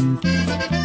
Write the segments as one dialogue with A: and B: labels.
A: Música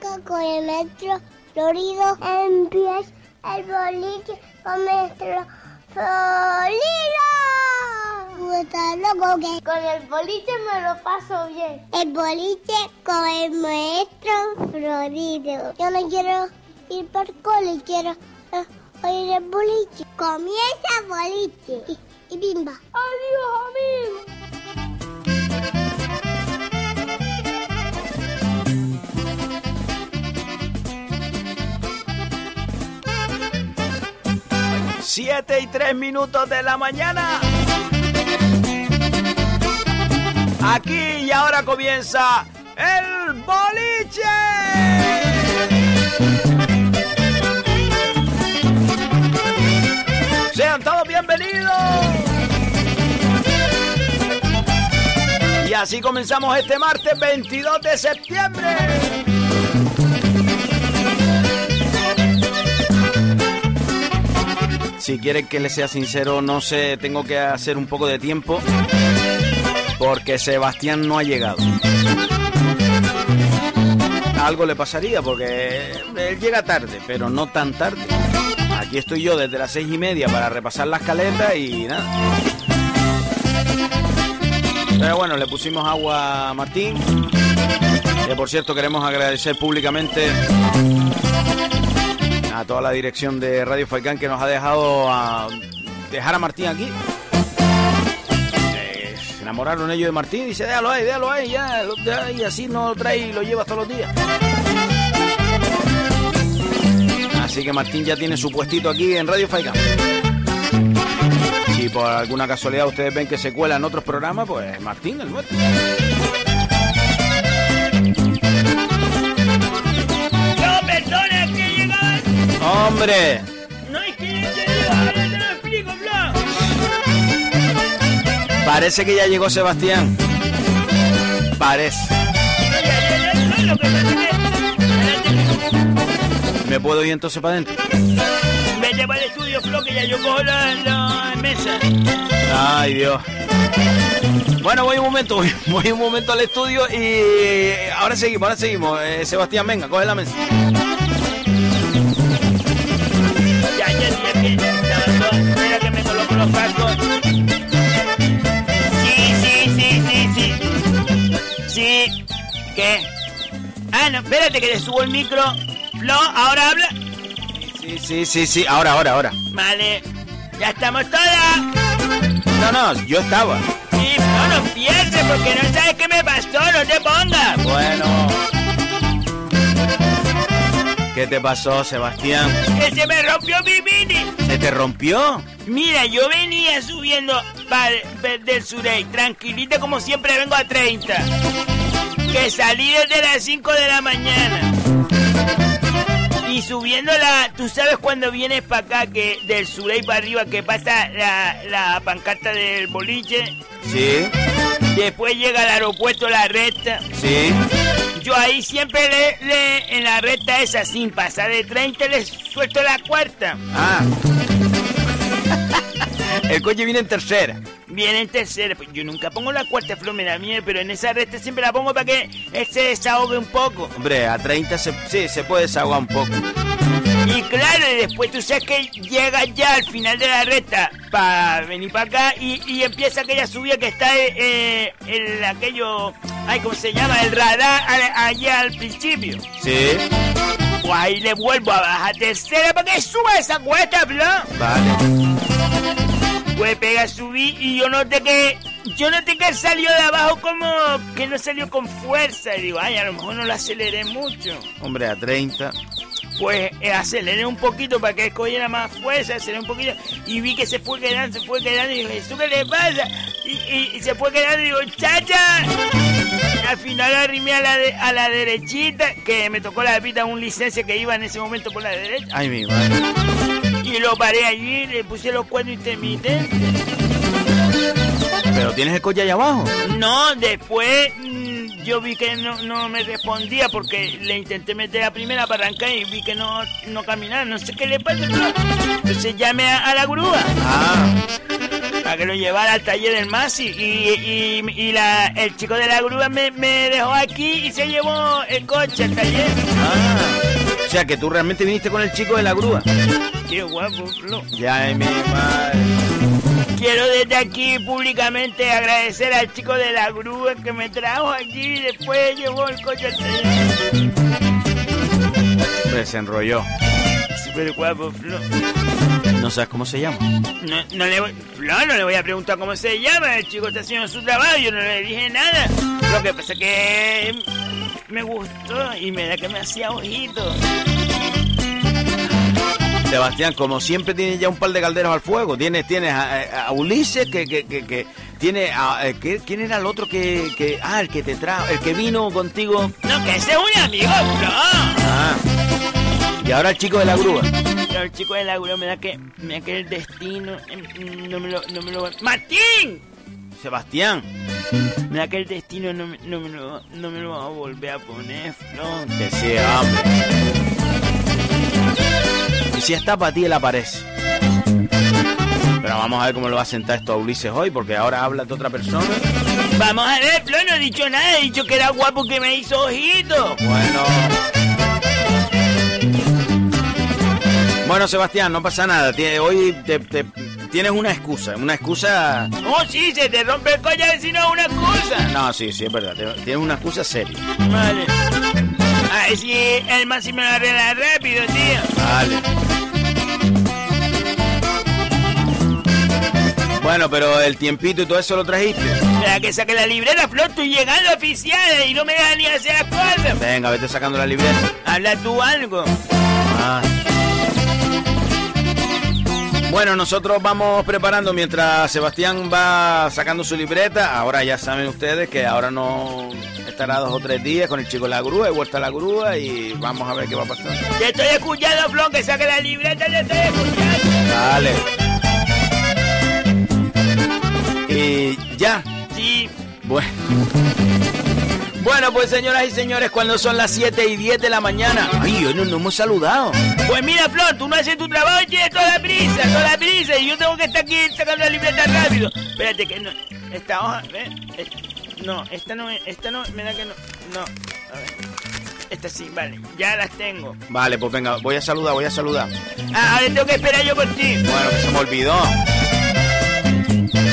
A: Con el metro Florido. Empieza el boliche con metro Florido. Loco que con el boliche me lo paso bien. El boliche con el maestro Florido. Yo no quiero ir por cole, quiero eh, oír el boliche. Comienza boliche y, y bimba.
B: 7 y 3 minutos de la mañana. Aquí y ahora comienza el boliche. Sean todos bienvenidos. Y así comenzamos este martes 22 de septiembre. Si quieren que les sea sincero, no sé, tengo que hacer un poco de tiempo porque Sebastián no ha llegado. Algo le pasaría porque él llega tarde, pero no tan tarde. Aquí estoy yo desde las seis y media para repasar las caletas y nada. Pero bueno, le pusimos agua a Martín. Que por cierto queremos agradecer públicamente a toda la dirección de Radio Falcán que nos ha dejado a dejar a Martín aquí. Se enamoraron ellos de Martín y dice, déjalo ahí, déjalo ahí, ya, y así no lo trae y lo lleva todos los días. Así que Martín ya tiene su puestito aquí en Radio Falcán. Si por alguna casualidad ustedes ven que se cuela en otros programas, pues Martín, el nuestro. ¡Hombre!
C: No es que ahora te lo explico, Flo.
B: Parece que ya llegó Sebastián. Parece. ¿Me puedo ir entonces para adentro?
C: Vete para el estudio, Flo, que ya yo cojo la, la mesa.
B: Ay, Dios. Bueno, voy un momento, voy, voy un momento al estudio y ahora seguimos, ahora seguimos. Eh, Sebastián, venga, coge la mesa.
C: Los cascos. Sí, sí, sí, sí, sí. Sí. ¿Qué? Ah, no, espérate que le subo el micro. Flo, ahora habla.
B: Sí, sí, sí, sí, ahora, ahora, ahora.
C: Vale. Ya estamos todas.
B: No, no, yo estaba.
C: Sí, no, no empieces porque no sabes qué me pasó, no te pongas.
B: Bueno. ¿Qué te pasó, Sebastián?
C: Que se me rompió mi mini.
B: ¿Se te rompió?
C: Mira, yo venía subiendo del Surey, tranquilita como siempre vengo a 30. Que salí desde las 5 de la mañana. Y subiendo la... Tú sabes cuando vienes para acá, que del Surey para arriba, que pasa la, la pancarta del boliche.
B: Sí,
C: Después llega al aeropuerto la recta.
B: sí.
C: Yo ahí siempre le, le- en la recta esa, sin pasar de 30, le suelto la cuarta.
B: Ah. El coche viene en tercera.
C: Viene en tercera. Pues yo nunca pongo la cuarta flor, me da miedo, pero en esa recta siempre la pongo para que se desahogue un poco.
B: Hombre, a 30 se, sí, se puede desahogar un poco.
C: Y claro, y después tú sabes que llega ya al final de la recta para venir para acá y, y empieza aquella subida que está eh, el aquello, ay, ¿cómo se llama? El radar allá al principio.
B: Sí,
C: Pues ahí le vuelvo a bajar tercera para que suba esa cuesta, Flo.
B: vale.
C: Pues pega, subí y yo noté que. Yo noté que salió de abajo como que no salió con fuerza. Y digo, ay, a lo mejor no lo aceleré mucho.
B: Hombre, a 30.
C: Pues eh, aceleré un poquito para que cogiera más fuerza, aceleré un poquito. Y vi que se fue quedando, se fue quedando. Y dije, ¿eso qué le pasa? Y, y- y se fue quedando y digo, ¡chacha! Al final arrimé a la, de- a la derechita, que me tocó la pita un licencia que iba en ese momento por la derecha.
B: Ay, mi madre.
C: Y lo paré allí, le puse los cuernos intermitentes.
B: Pero tienes el coche allá abajo.
C: No, después yo vi que no, no me respondía porque le intenté meter a primera para arrancar y vi que no, no caminaba. No sé qué le pasa. Entonces llamé a, a la grúa.
B: Ah,
C: para que lo llevara al taller del Masi y, y, la, el chico de la grúa me, me, dejó aquí y se llevó el coche al taller.
B: Ah, o sea que tú realmente viniste con el chico de la grúa.
C: Qué guapo, Flo.
B: Ya, mi madre.
C: Quiero desde aquí públicamente agradecer al chico de la grúa que me trajo aquí y después llevó el coche al taller.
B: Se enrolló.
C: Súper guapo, Flo.
B: ¿No sabes cómo se llama?
C: No, no, le voy, no, no le voy a preguntar cómo se llama. El chico está haciendo su trabajo. Yo no le dije nada. Lo que pasa es que me gustó y me da que me hacía ojitos.
B: Sebastián, como siempre tienes ya un par de calderos al fuego. Tienes, tienes a, Ulises que, que, que, tiene a, eh, ¿quién era el otro que, que ah el que te trajo, el que vino contigo?
C: No, que ese es un amigo, no.
B: Ah. Y ahora el chico de la grúa
C: el chico del agua me da que, me da que el destino em, no me lo, no me lo ¡Martín!
B: Sebastián.
C: Me da que el destino no, no, me lo, no me lo va a volver a poner, no.
B: Que sea, hombre. Y si está para ti, él aparece. Pero vamos a ver cómo lo va a sentar esto a Ulises hoy, porque ahora habla de otra persona.
C: Vamos a ver, Flo, no he dicho nada, he dicho que era guapo que me hizo ojito.
B: Bueno. Bueno, Sebastián, no pasa nada. Hoy te, tienes una excusa, una excusa...
C: Oh, sí, se te rompe el collar si no es una excusa.
B: No, sí, sí, es verdad. Tienes una excusa seria.
C: Vale. Ver si el máximo lo arregla rápido, tío.
B: Vale. Bueno, pero el tiempito y todo eso lo trajiste.
C: Espera que saque la libreta, Flor, estoy llegando oficial y no me dejan ni hacer las cosas.
B: Venga, vete sacando la libreta.
C: Habla tú algo.
B: Ah. Bueno, nosotros vamos preparando mientras Sebastián va sacando su libreta. Ahora ya saben ustedes que ahora no estará dos o tres días con el chico de la grúa, y vuelta a la grúa y vamos a ver qué va a pasar.
C: Te estoy escuchando, Flon, que saque la libreta, te estoy escuchando.
B: Vale. Y ya.
C: Sí.
B: Bueno. Bueno, pues señoras y señores, cuando son las 7 y 10 de la mañana. Ay, hoy no nos hemos saludado.
C: Pues mira, Flor, tú no haces tu trabajo y tienes toda la prisa, toda la prisa. Y yo tengo que estar aquí sacando la libreta rápido. Espérate, que no. Esta hoja, ¿ves? No, esta no, esta no, me da que no. No, a ver. Esta sí, vale, ya las tengo.
B: Vale, pues venga, voy a saludar, voy a saludar.
C: Ah, ahora tengo que esperar yo por ti.
B: Bueno, que se me olvidó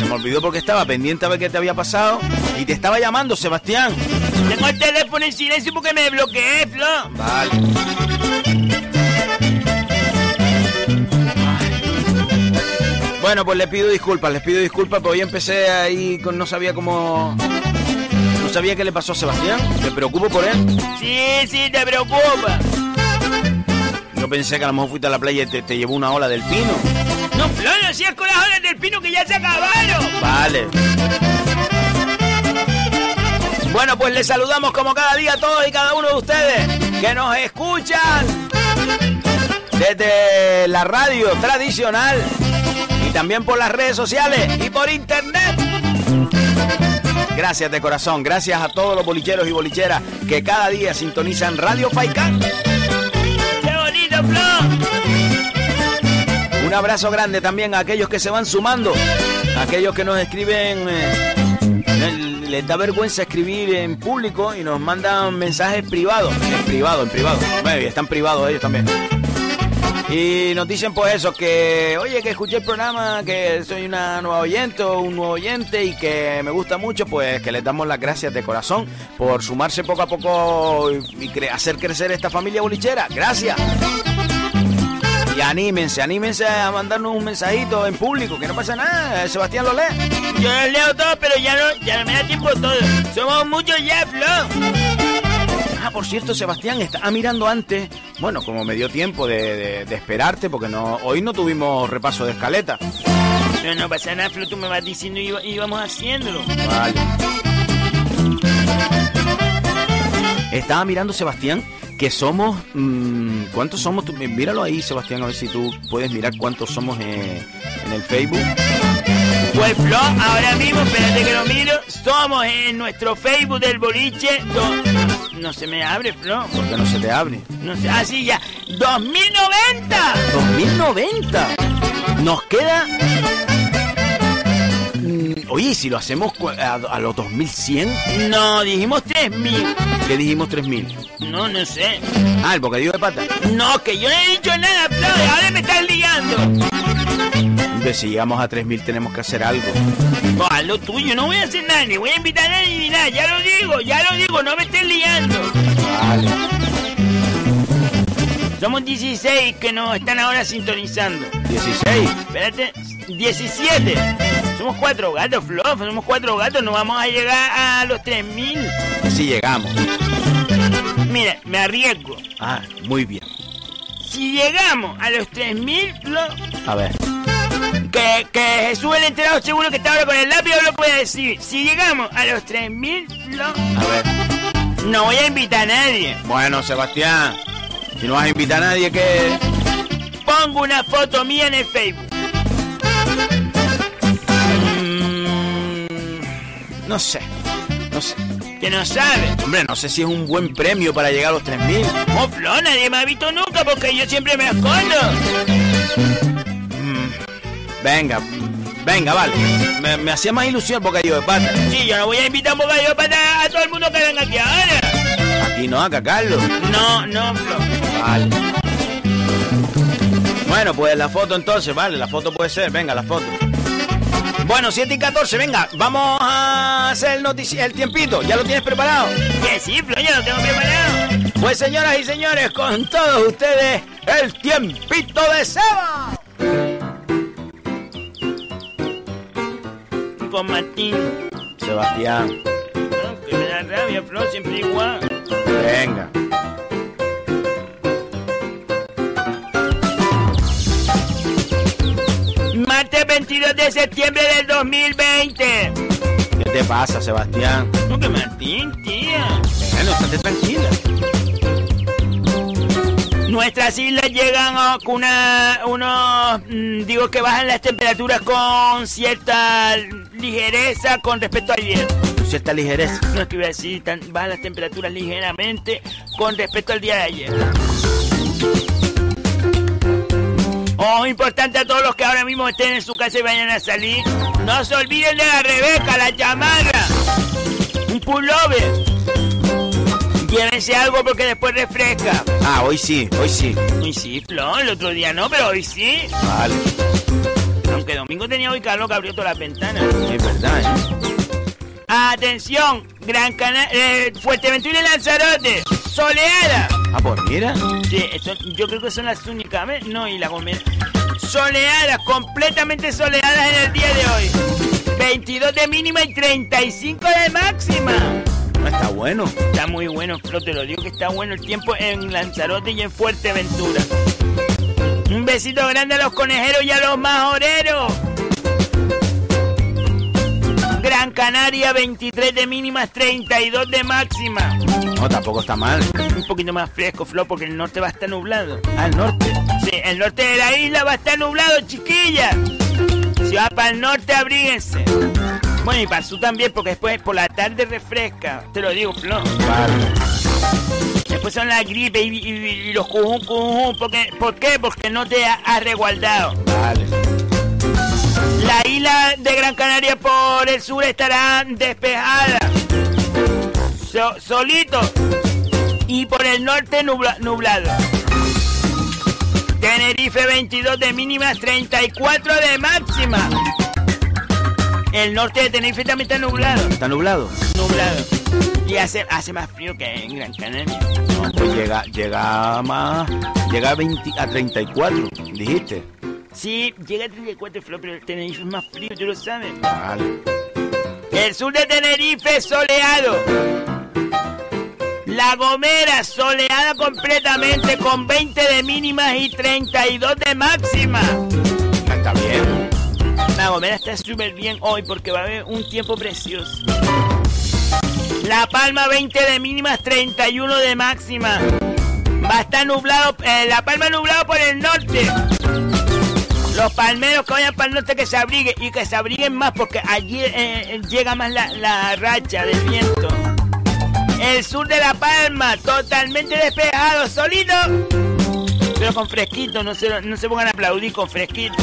B: me olvidó porque estaba pendiente a ver qué te había pasado y te estaba llamando, Sebastián.
C: Tengo el teléfono en silencio porque me bloqueé, Flo.
B: Vale. Bueno, pues le pido disculpas, les pido disculpas, porque hoy empecé ahí con no sabía cómo... No sabía qué le pasó a Sebastián. Me preocupo por él.
C: Sí, sí, te preocupa.
B: Yo pensé que a lo mejor fuiste a la playa y te, te llevó una ola del pino.
C: No, Flo, no seas con las olas del pino que ya se acabaron.
B: Vale. Bueno, pues les saludamos como cada día a todos y cada uno de ustedes que nos escuchan desde la radio tradicional y también por las redes sociales y por internet. Gracias de corazón, gracias a todos los bolicheros y bolicheras que cada día sintonizan Radio Faikán.
C: ¡Qué bonito, Flo!
B: Un abrazo grande también a aquellos que se van sumando, a aquellos que nos escriben... Eh, les da vergüenza escribir en público y nos mandan mensajes privados. En privado, en privado. Bueno, están privados ellos también. Y nos dicen pues eso, que oye, que escuché el programa, que soy una nueva oyente o un nuevo oyente y que me gusta mucho, pues que les damos las gracias de corazón por sumarse poco a poco y, hacer crecer esta familia bolichera. Gracias. Y anímense, anímense a mandarnos un mensajito en público, que no pasa nada, Sebastián lo lee.
C: Yo lo leo todo, pero ya no, ya no me da tiempo todo. Somos muchos ya, Flo.
B: Ah, por cierto, Sebastián, estaba mirando antes, bueno, como me dio tiempo de, esperarte, porque no, hoy no tuvimos repaso de escaleta.
C: No, no pasa nada, Flo, tú me vas diciendo y íbamos haciéndolo.
B: Vale. Estaba mirando, Sebastián, que somos... Mmm, ¿Cuántos somos? Míralo ahí, Sebastián, a ver si tú puedes mirar cuántos somos en el Facebook.
C: Pues Flo, ahora mismo, espérate que lo miro, somos en nuestro Facebook del boliche. No se me abre, Flo.
B: ¿Por qué no se te abre?
C: No sé, ah, sí, ya. ¡2090!
B: ¡2090! Nos queda Oye, si lo hacemos a, los 2100.
C: No, dijimos 3000.
B: ¿Qué dijimos 3000?
C: No, no sé.
B: Ah, el bocadillo de pata.
C: No, que yo no he dicho nada, ahora me estás ligando.
B: Hombre, si llegamos a 3000 tenemos que hacer algo.
C: No, haz lo tuyo, no voy a hacer nada, ni voy a invitar a nadie ni nada. Ya lo digo, ya lo digo, no me estés liando. Vale. Somos 16 que nos están ahora sintonizando.
B: ¿16?
C: Espérate, 17. Somos cuatro gatos, Flo, somos cuatro gatos, no vamos a llegar a los 3000.
B: Si llegamos.
C: Mira, me arriesgo.
B: Ah, muy bien.
C: Si llegamos a los 3000, Flo.
B: A ver.
C: Que, que Jesús el enterado seguro que está ahora con el lápiz lo puede decir. Si llegamos a los 3000, Flo.
B: A ver.
C: No voy a invitar a nadie.
B: Bueno, Sebastián. Si no vas a invitar a nadie, ¿qué?
C: Pongo una foto mía en el Facebook.
B: No sé, no sé.
C: Que no sabe.
B: Hombre, no sé si es un buen premio para llegar a los 3.000.
C: Oh, Flo, nadie me ha visto nunca porque yo siempre me escondo.
B: Venga, venga, vale. Me, hacía más ilusión el bocadillo de pata.
C: Sí, yo no voy a invitar un bocadillo de pata a todo el mundo que venga aquí ahora.
B: Aquí no, acá Carlos.
C: No, no, Flo.
B: Vale. Bueno, pues la foto entonces, vale, la foto puede ser, venga, la foto. Bueno, 7 y 14, venga, vamos a hacer el, el tiempito. ¿Ya lo tienes preparado?
C: Que sí, ya lo tengo preparado.
B: Pues señoras y señores, con todos ustedes, el tiempito de Seba.
C: Con Martín.
B: Sebastián.
C: No, que me da rabia, Flo, siempre igual.
B: Venga.
C: Martes 22 de septiembre del 2020.
B: ¿Qué te pasa, Sebastián?
C: No, que Martín, tía.
B: Bueno, estate tranquila.
C: Nuestras islas llegan a una, unos, mm, digo que bajan las temperaturas con cierta ligereza con respecto a ayer.
B: Cierta ligereza.
C: No es que iba a decir, bajan las temperaturas ligeramente con respecto al día de ayer. Oh, importante a todos los que ahora mismo estén en su casa y vayan a salir. No se olviden de la Rebeca, la chamarra. Un pullover. Llévense algo porque después refresca.
B: Ah, hoy sí, hoy sí.
C: Hoy sí, Flo, el otro día no, pero hoy sí.
B: Vale.
C: Aunque domingo tenía hoy calor que abrió todas las ventanas.
B: Es verdad, ¿eh?
C: Atención, Gran Canaria, eh, Fuerteventura y Lanzarote, soleada.
B: Ah, pues mira.
C: Sí, yo creo que son las únicas, ¿ves? No, y la Gomera. Soleadas, completamente soleadas en el día de hoy. 22 de mínima y 35 de máxima.
B: Está bueno.
C: Está muy bueno, pero te lo digo que está bueno el tiempo en Lanzarote y en Fuerteventura. Un besito grande a los conejeros y a los majoreros. Gran Canaria, 23 de mínimas, 32 de máxima.
B: No, tampoco está mal.
C: Un poquito más fresco, Flo, porque el norte va a estar nublado.
B: Ah, el norte.
C: Sí, el norte de la isla va a estar nublado, chiquilla. Si va para el norte, abríguense. Bueno, y sur también, porque después por la tarde refresca. Te lo digo, Flo.
B: Vale.
C: Después son la gripe y, los cujún, cujún. Porque, ¿Por qué? Porque no te ha, reguardado.
B: Vale.
C: La isla de Gran Canaria por el sur estará despejada solito y por el norte nublado. Tenerife 22 de mínima, 34 de máxima. El norte de Tenerife también está nublado.
B: ¿Está nublado?
C: Nublado. Y hace, hace más frío que en Gran Canaria.
B: No, pues llega, llega más. Llega a, 20, a 34, dijiste.
C: Sí, llega a 34, pero Tenerife es más frío, tú lo sabes.
B: Vale.
C: El sur de Tenerife soleado. La Gomera soleada completamente con 20 de mínimas y 32 de máxima.
B: Está bien.
C: La Gomera está súper bien hoy porque va a haber un tiempo precioso. La Palma 20 de mínimas, 31 de máxima. Va a estar nublado, eh, La Palma nublado por el norte. Los palmeros que vayan para el norte que se abriguen y que se abriguen más porque allí eh, eh, llega más la, la racha del viento. El sur de La Palma, totalmente despejado, solito. Pero con fresquito, no se, no se pongan a aplaudir con fresquito.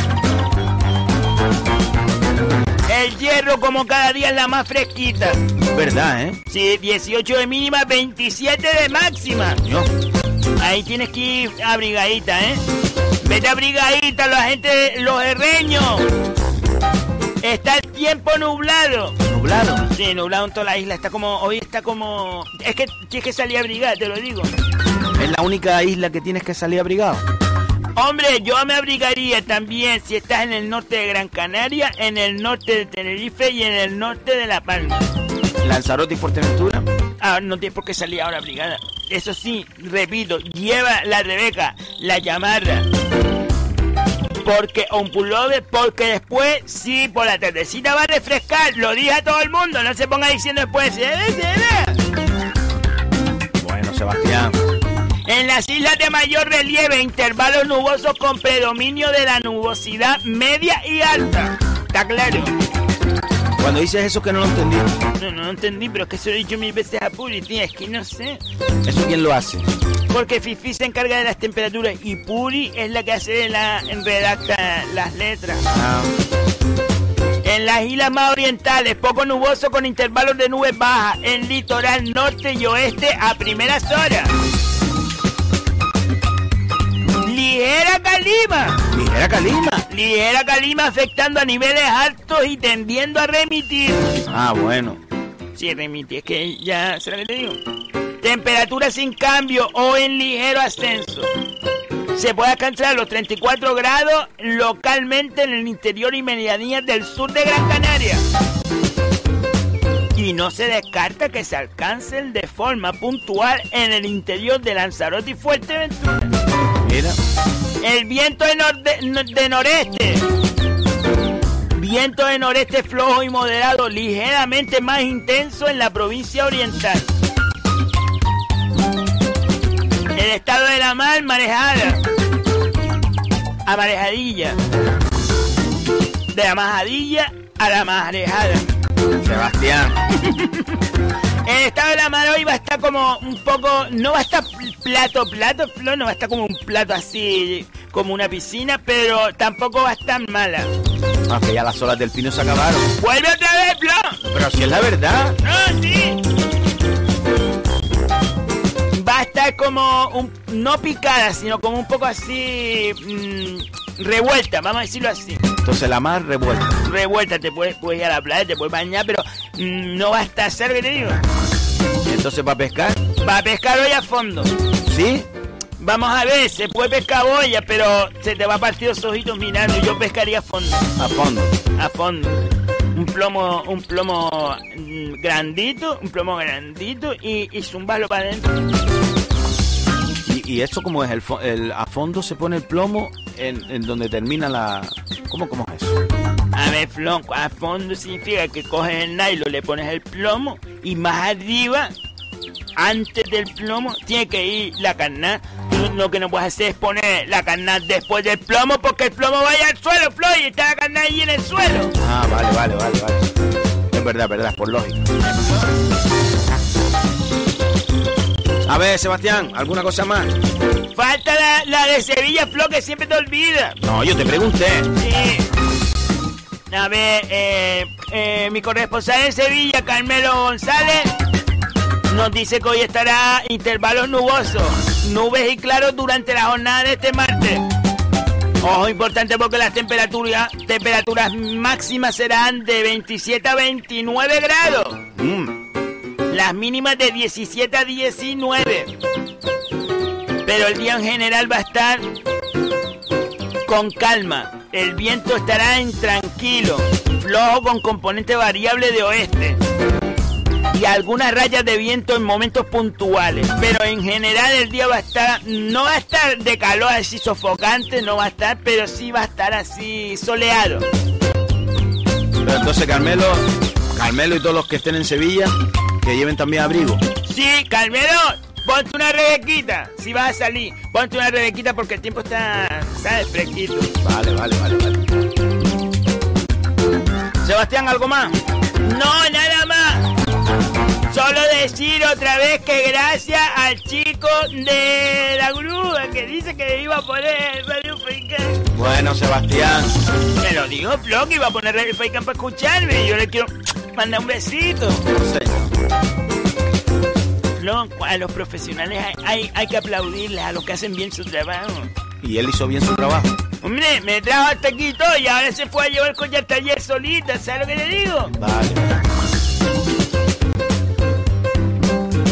C: El hierro como cada día es la más fresquita.
B: ¿Verdad, eh?
C: Sí, 18 de mínima, 27 de máxima. Ahí tienes que ir abrigadita, ¿eh? Vete abrigadita, la gente, los herreños. Está el tiempo nublado.
B: ¿Nublado?
C: Sí, nublado en toda la isla. Está como, hoy está como... Es que tienes que salir abrigada, te lo digo.
B: Es la única isla que tienes que salir abrigado.
C: Hombre, yo me abrigaría también si estás en el norte de Gran Canaria, en el norte de Tenerife y en el norte de La Palma.
B: Lanzarote y Fuerteventura.
C: Ah, no tienes por qué salir ahora abrigada. Eso sí, repito, lleva la Rebeca, la llamarra. Porque un pullover, porque después, sí, por la tardecita va a refrescar. Lo dije a todo el mundo, no se ponga diciendo después, ve, se
B: ve. Bueno, Sebastián.
C: En las islas de mayor relieve, intervalos nubosos con predominio de la nubosidad media y alta. ¿Está claro?
B: Cuando dices eso que no lo entendí.
C: No, no lo entendí, pero es que se lo he dicho mil veces a Puri, tía, es que no sé.
B: ¿Eso quién lo hace?
C: Porque Fifi se encarga de las temperaturas y Puri es la que hace la redacta las letras. Ah. En las islas más orientales, poco nuboso con intervalos de nubes bajas. En litoral norte y oeste a primeras horas. Ligera calima.
B: Ligera calima.
C: Ligera calima afectando a niveles altos y tendiendo a remitir.
B: Ah, bueno.
C: Sí, remitir, es que ya, ¿será que te digo? Temperatura sin cambio o en ligero ascenso. Se puede alcanzar los 34 grados localmente en el interior y medianías del sur de Gran Canaria. Y no se descarta que se alcancen de forma puntual en el interior de Lanzarote y Fuerteventura.
B: Mira.
C: El viento de, de noreste. Viento de noreste flojo y moderado, ligeramente más intenso en la provincia oriental. El estado de la mar, marejada. A marejadilla. De la majadilla a la marejada.
B: Sebastián.
C: El estado de la mar hoy va a estar como un poco. No va a estar plato, plato, Flo, no va a estar como un plato así, como una piscina, pero tampoco va a estar mala.
B: Aunque ya las olas del pino se acabaron.
C: ¡Vuelve otra vez, Flo!
B: Pero si es la verdad.
C: No, sí. Va a estar como un, no picada, sino como un poco así mmm, revuelta, vamos a decirlo así.
B: Entonces la mar revuelta.
C: Revuelta, te puedes, puedes ir a la playa, te puedes bañar, pero mmm, no va a estar cerca, te digo.
B: Entonces va a pescar.
C: Va a pescar hoy a fondo.
B: ¿Sí?
C: Vamos a ver, se puede pescar boya, pero se te va a partir los ojitos mirando. Yo pescaría a fondo.
B: A fondo.
C: A fondo. Un plomo, un plomo grandito, un plomo grandito y, y zumbalo para adentro.
B: ¿Y, ¿Y, eso cómo es? El, el, ¿A fondo se pone el plomo en, en donde termina la...? ¿Cómo, ¿Cómo es eso?
C: A ver, Flon, a fondo significa que coges el nylon, le pones el plomo y más arriba antes del plomo tiene que ir la carnada. Tú lo que no puedes hacer es poner la carnada después del plomo porque el plomo vaya al suelo, Flo, y está la carnada ahí en el suelo.
B: Ah, vale, vale, vale, vale. Es verdad, verdad, por lógica. A ver, Sebastián, ¿alguna cosa más?
C: Falta la, la de Sevilla, Flo, que siempre te olvida.
B: No, yo te pregunté.
C: Sí. A ver, eh, eh, mi corresponsal en Sevilla, Carmelo González, nos dice que hoy estará intervalos nubosos, nubes y claros durante la jornada de este martes. Ojo importante porque las temperaturas, temperaturas máximas serán de 27 a 29 grados.
B: Mm.
C: Las mínimas de 17 a 19. Pero el día en general va a estar con calma. El viento estará en tranquilo, flojo con componente variable de oeste y algunas rayas de viento en momentos puntuales. Pero en general el día va a estar, no va a estar de calor así sofocante, no va a estar, pero sí va a estar así soleado.
B: Entonces Carmelo, Carmelo y todos los que estén en Sevilla, que lleven también abrigo.
C: Sí, Carmelo, ponte una rebequita, si vas a salir, ponte una rebequita porque el tiempo está, ¿sabes? Fresquito.
B: Vale, vale, vale, vale.
C: Sebastián, ¿algo más? No, nada más. Solo decir otra vez que gracias al chico de la grúa que dice que iba a poner Radio Facán.
B: Bueno, Sebastián.
C: Me lo dijo Flo que iba a poner Radio Facán para escucharme. Y yo le quiero mandar un besito. Flo, a los profesionales hay, hay, hay que aplaudirles a los que hacen bien su trabajo.
B: Y él hizo bien su trabajo.
C: Hombre, me trajo hasta aquí todo y ahora se fue a llevar con ya taller solita, ¿sabes lo que le digo?
B: Vale.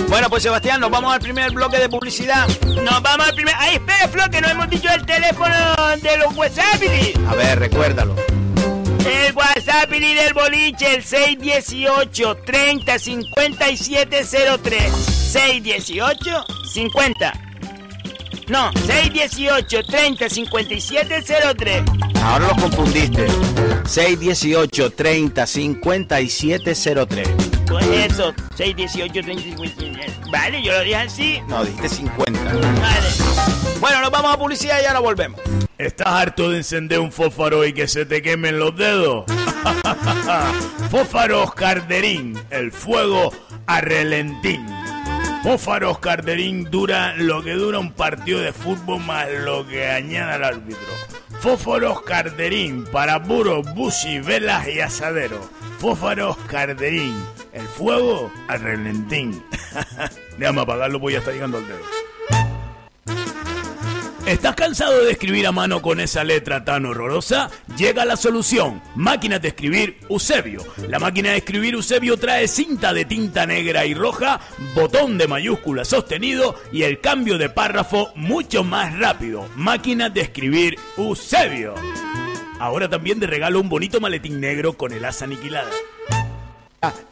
B: Bueno, pues Sebastián, nos vamos al primer bloque de publicidad.
C: Nos vamos al primer... ¡Ay, espera, Flo, que no hemos dicho el teléfono de los WhatsApp!
B: A ver, recuérdalo.
C: El WhatsApp del boliche, el 618 30 5703. 618 50 no, 618 30 57 03.
B: Ahora los confundiste. 618 30 57 03.
C: Pues eso, 618 30 57. Vale, yo lo dije así.
B: No, dijiste 50.
C: Vale.
B: Bueno, nos vamos a publicidad y ahora volvemos.
D: ¿Estás harto de encender un fósforo y que se te quemen los dedos? Fósforos Carderín, el fuego a relentín. Fósforos Carderín dura lo que dura un partido de fútbol más lo que añada el árbitro. Fósforos Carderín para buros, bushi, velas y asadero. Fósforos Carderín, el fuego a relentín. Déjame apagarlo, voy a estar llegando al dedo. ¿Estás cansado de escribir a mano con esa letra tan horrorosa? Llega la solución. Máquinas de escribir Eusebio. La máquina de escribir Eusebio trae cinta de tinta negra y roja, botón de mayúscula sostenido y el cambio de párrafo mucho más rápido. Máquinas de escribir Eusebio. Ahora también de regalo un bonito maletín negro con el asa aniquilada.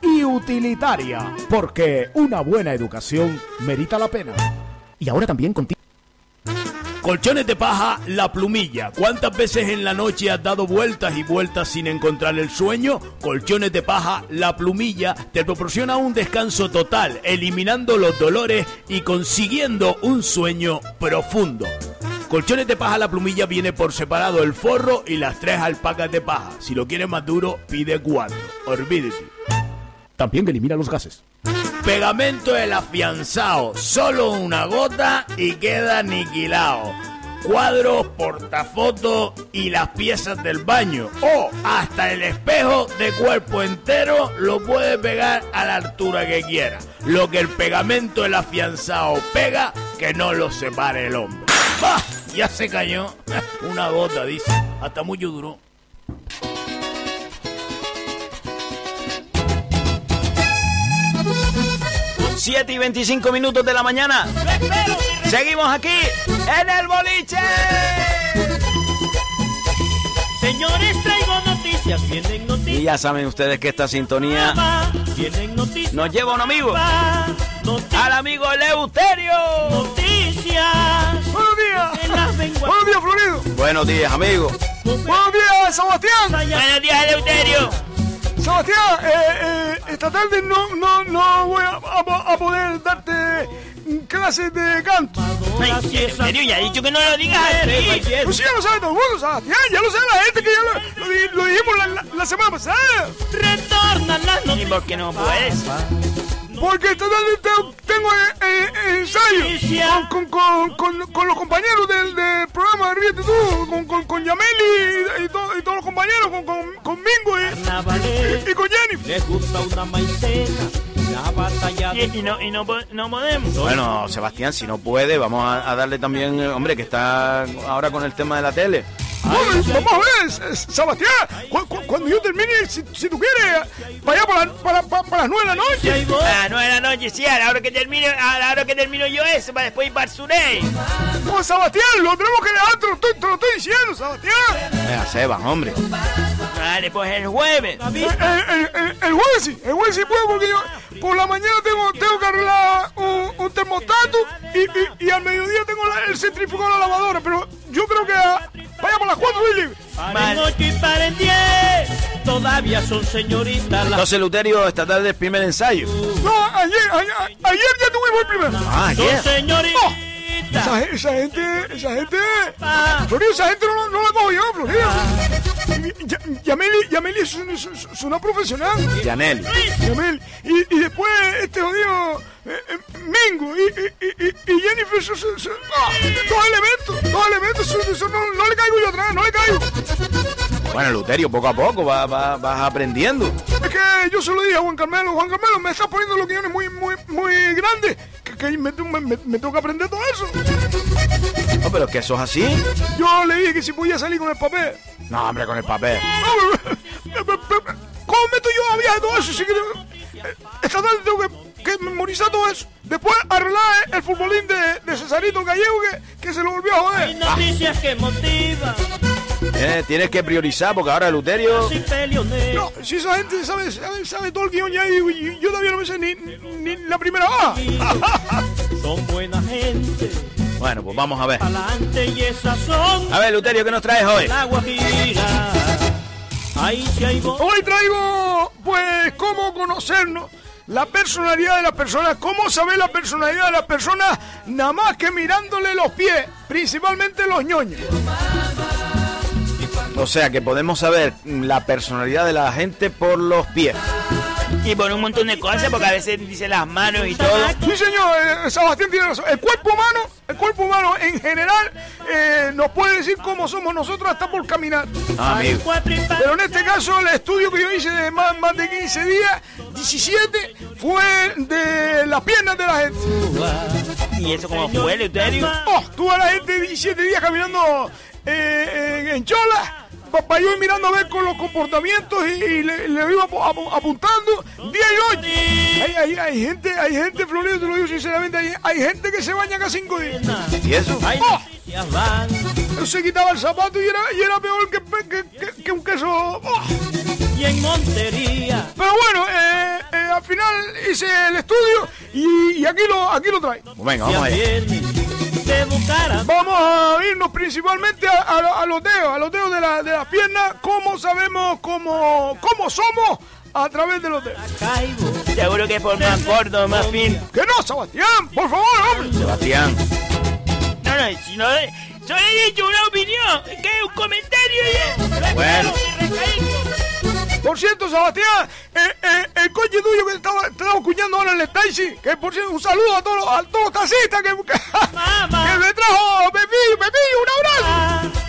E: Y utilitaria, porque una buena educación merita la pena. Y ahora también contigo.
D: Colchones de paja, la plumilla. ¿Cuántas veces en la noche has dado vueltas y vueltas sin encontrar el sueño? Colchones de paja, la plumilla te proporciona un descanso total, eliminando los dolores y consiguiendo un sueño profundo. Colchones de paja, la plumilla viene por separado el forro y las tres alpacas de paja. Si lo quieres más duro, pide cuatro. Olvídate.
E: También elimina los gases.
D: Pegamento el afianzado, solo una gota y queda aniquilado. Cuadros, portafotos y las piezas del baño. O hasta el espejo de cuerpo entero lo puede pegar a la altura que quiera. Lo que el pegamento el afianzado pega, que no lo separe el hombre. ¡Bah! Ya se cayó. Una gota, dice. Hasta mucho duró.
B: 7 y 25 minutos de la mañana. Seguimos aquí en el boliche.
F: Señores, traigo noticias, vienen noticias.
B: Y ya saben ustedes que esta sintonía nos lleva a un amigo, al amigo Eleuterio.
G: Días, Florido.
B: Buenos días, amigo.
G: Buenos días, Sebastián.
C: Buenos días, Eleuterio.
G: Sebastián, eh, eh, esta tarde no, no, no voy a, a- a poder darte clases de canto.
C: Ay, Eleuterio, ya he dicho que no lo digas así.
G: Pues sí, ya lo sabe todo el mundo, Sebastián. Ya lo sabe la gente que ya lo, lo lo dijimos la, la- la semana pasada.
F: Retornan las
C: ¿Y
F: noticias.
C: por qué no puedes?
G: Porque esta tarde te- tengo eh, eh, ensayo con, con, con, con- los compañeros del, del programa Ríete tú, con, con, con Yameli y, y to- y todos los compañeros, con, con, con Mingo y,
F: Carnavales.
G: y con
F: gusta una maicena. La batalla
C: Y, no, y no, po- no podemos.
B: Bueno, Sebastián, si no puede, vamos a, a darle también, eh, hombre, que está ahora con el tema de la tele.
G: Vamos a ver, Sebastián, cu- cu- cuando yo termine, si, si tú quieres, vaya para, para, para, para las nueve de la noche.
C: A las 9 de la noche, sí, a la hora que termine, a la hora que termino yo eso, para después ir para el Surey.
G: Pues Sebastián, lo tenemos que dejar, te lo estoy, te lo estoy diciendo, Sebastián.
B: Venga, Sebas, hombre.
C: Vale, pues el jueves.
G: El, el, el- el- el jueves sí, el jueves sí puedo porque yo por la mañana tengo, tengo que arreglar un, un termostato y, y, y al mediodía tengo la- el centrífugo de la lavadora, pero yo creo que a- vaya por las cuatro.
F: Paren
C: Vale.
F: ocho y paren diez. Todavía son señoritas las
B: Entonces, Luterio, esta tarde es primer ensayo.
G: No, ayer, ayer, ayer ya tuvimos el primero.
B: Ah,
F: son
B: ayer.
F: señoritas.
G: Esa, ge- esa gente, esa gente,
F: Ah.
G: Florido, esa gente no, no la cojo yo, Florido. Yameli, Yameli es, es, una profesional.
B: Yaneli.
G: Yameli. Y, y después este jodido eh, eh, Mingo y, y, y, Jennifer son, ah, dos elementos, dos elementos, no, no, le caigo yo atrás, no le caigo.
B: Bueno, Luterio, poco a poco vas, vas, aprendiendo.
G: Es que yo se lo dije a Juan Carmelo, Juan Carmelo, me está poniendo los guiones muy, muy, muy grandes, que, que me, me, me, tengo que aprender todo eso.
B: No, pero es que eso es así.
G: Yo le dije que si podía salir con el papel.
B: No, hombre, con el papel.
G: ¿Cómo meto yo a viaje todo eso? Si eh, esta tarde tengo que, que, memorizar todo eso. Después arreglar el futbolín de, de Cesarito Gallego que, que, se lo volvió a joder.
F: Hay noticias que motivan.
B: Eh, tienes que priorizar porque ahora Luterio.
G: No, si esa gente sabe, sabe, todo el guion ya y, yo todavía no me sé ni, ni la primera.
F: Son buena gente.
B: Bueno, pues vamos a ver. A ver, Luterio, ¿qué nos traes hoy?
G: Hoy traigo, pues, cómo conocernos la personalidad de las personas, cómo saber la personalidad de las personas, nada más que mirándole los pies, principalmente los ñoños.
B: O sea que podemos saber la personalidad de la gente por los pies.
C: Y por un montón de cosas, porque a veces dice las manos y todo.
G: Sí, señor, eh, Sebastián tiene razón. El cuerpo humano, el cuerpo humano en general eh, nos puede decir cómo somos nosotros hasta por caminar.
B: Ah, amigo.
G: Pero en este caso, el estudio que yo hice de más, más de 15 días, 17, fue de las piernas de la gente.
C: ¿Y eso cómo fue, Leuterio?
G: Oh, tuve a la gente 17 días caminando eh, en Chola papá yo mirando a ver con los comportamientos y, le, iba apuntando día y noche. Hay, hay, gente, hay gente, Florido, te lo digo sinceramente, hay, gente que se baña cada cinco días.
B: ¿Y eso?
G: ¡Oh! Se quitaba el zapato y era, y era peor que, que, un queso. ¡Oh!
F: Y en Montería.
G: Pero bueno, eh, eh, al final hice el estudio y, aquí lo, aquí lo traigo.
B: Venga, vamos allá.
G: Vamos a irnos principalmente a, los dedos, a los dedos de, la, de las piernas. ¿Cómo sabemos cómo, cómo somos? A través de los dedos.
C: Seguro que por más corto, más fin.
G: ¡Que no, Sebastián! ¡Por favor, hombre!
B: Sebastián.
C: No, no, si no... Solo he dicho una opinión, que es un comentario ya.
B: Bueno.
G: Por cierto, Sebastián, eh, eh, el coche tuyo que estaba, estaba cuñando ahora en el taxi, que por cierto, un saludo a todos, a todos los taxistas que, que, que me trajo Pepillo, Pepillo, un
B: abrazo.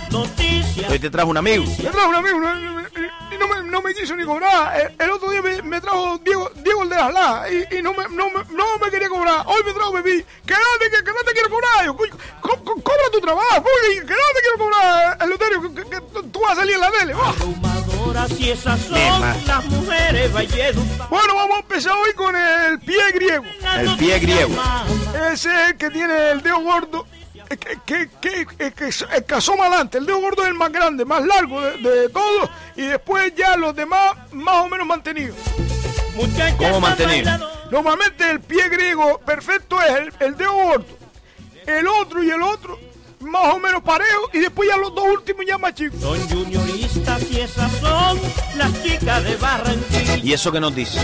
B: Hoy te trajo un amigo.
G: Me trajo un amigo no me, no me quiso ni cobrar. El, otro día me, trajo Diego, Diego el de las la y, y no, me, no, me, no me quería cobrar. Hoy me trajo Pepillo. Que no te, que, no te quiero cobrar. Yo, cobra tu trabajo, que no te quiero cobrar, el loterio, que, que, tú vas a salir en la tele.
F: Si esas son las mujeres
G: Bueno, vamos a empezar hoy con el pie griego.
B: El pie griego.
G: Ese es el que tiene el dedo gordo. Que, que, que, que, el casoma adelante, el dedo gordo es el más grande, más largo de, de todos, y después ya los demás más o menos mantenidos.
B: ¿Cómo mantenido?
G: Normalmente el pie griego perfecto es el, el dedo gordo, el otro y el otro más o menos parejo y después ya los dos últimos ya más chicos.
F: Son junioristas y esas son las chicas de Barranquilla.
B: ¿Y eso qué nos dice?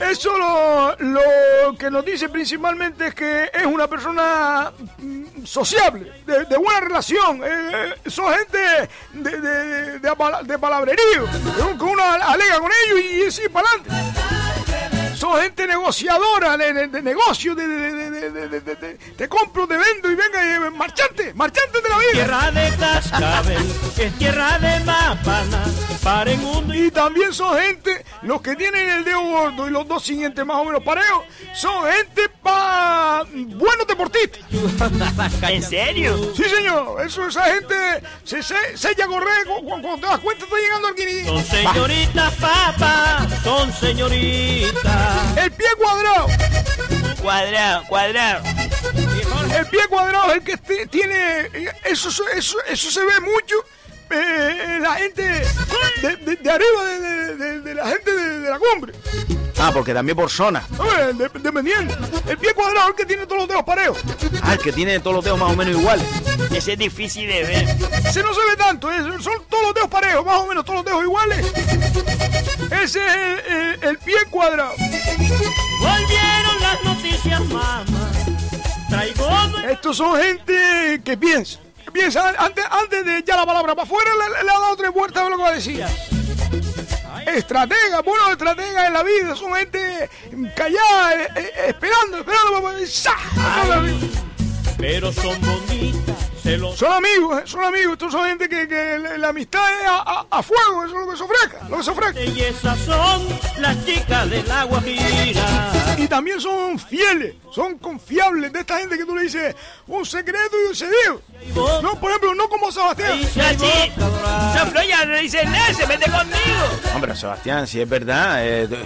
G: Eso lo, lo, que nos dice principalmente es que es una persona mm, sociable, de, buena relación. Eh, eh, son gente de, de, de, uno alega con ellos y, y sigue para adelante son gente negociadora de, de, negocio, de, de, te compro, te vendo y venga, marchante, marchante de la vida.
F: Tierra de cascabel, es tierra de mapana, para el mundo.
G: Y también son gente, los que tienen el dedo gordo y los dos siguientes más o menos parejos, son gente para buenos deportistas.
C: ¿En serio?
G: Sí, señor, eso, esa gente se, se sella correr, cuando te das cuenta está llegando al guiní.
F: Son señoritas, papá, son señoritas.
G: El pie cuadrado.
C: Cuadrado, cuadrado.
G: El pie cuadrado es el que tiene. Eso, eso, eso se ve mucho. Eh, la gente de, de, arriba de, de, la gente de, la cumbre.
B: Ah, porque también por zona.
G: dependiendo. El pie cuadrado es el que tiene todos los dedos parejos.
B: Ah, el que tiene todos los dedos más o menos iguales.
C: Ese es difícil de ver.
G: Ese no se ve tanto, son todos los dedos parejos, más o menos todos los dedos iguales. Ese es el, pie cuadrado.
F: Volvieron las noticias, mamá. Traigo...
G: Estos son gente que piensa piensa, antes, antes de echar la palabra para afuera, le, le ha dado tres vueltas de lo que va a decir. Estratega, buenos estrategas en la vida, son gente callada, eh, eh, esperando, esperando ¡sa!
F: Pero son bonitas, los
G: Son amigos, eh, son amigos, estos son gente que, que la, la amistad es a, a- a fuego, eso es lo que se ofrezca, lo que se ofrezca.
F: y esas son las chicas del agua gira.
G: Y también son fieles, son confiables de esta gente que tú le dices un secreto y un cedido. No, por ejemplo, no como Sebastián.
F: Y si hay
C: Así, Sofro ya no dice nada, se mete conmigo.
B: Hombre, Sebastián, si es verdad, eh, tú-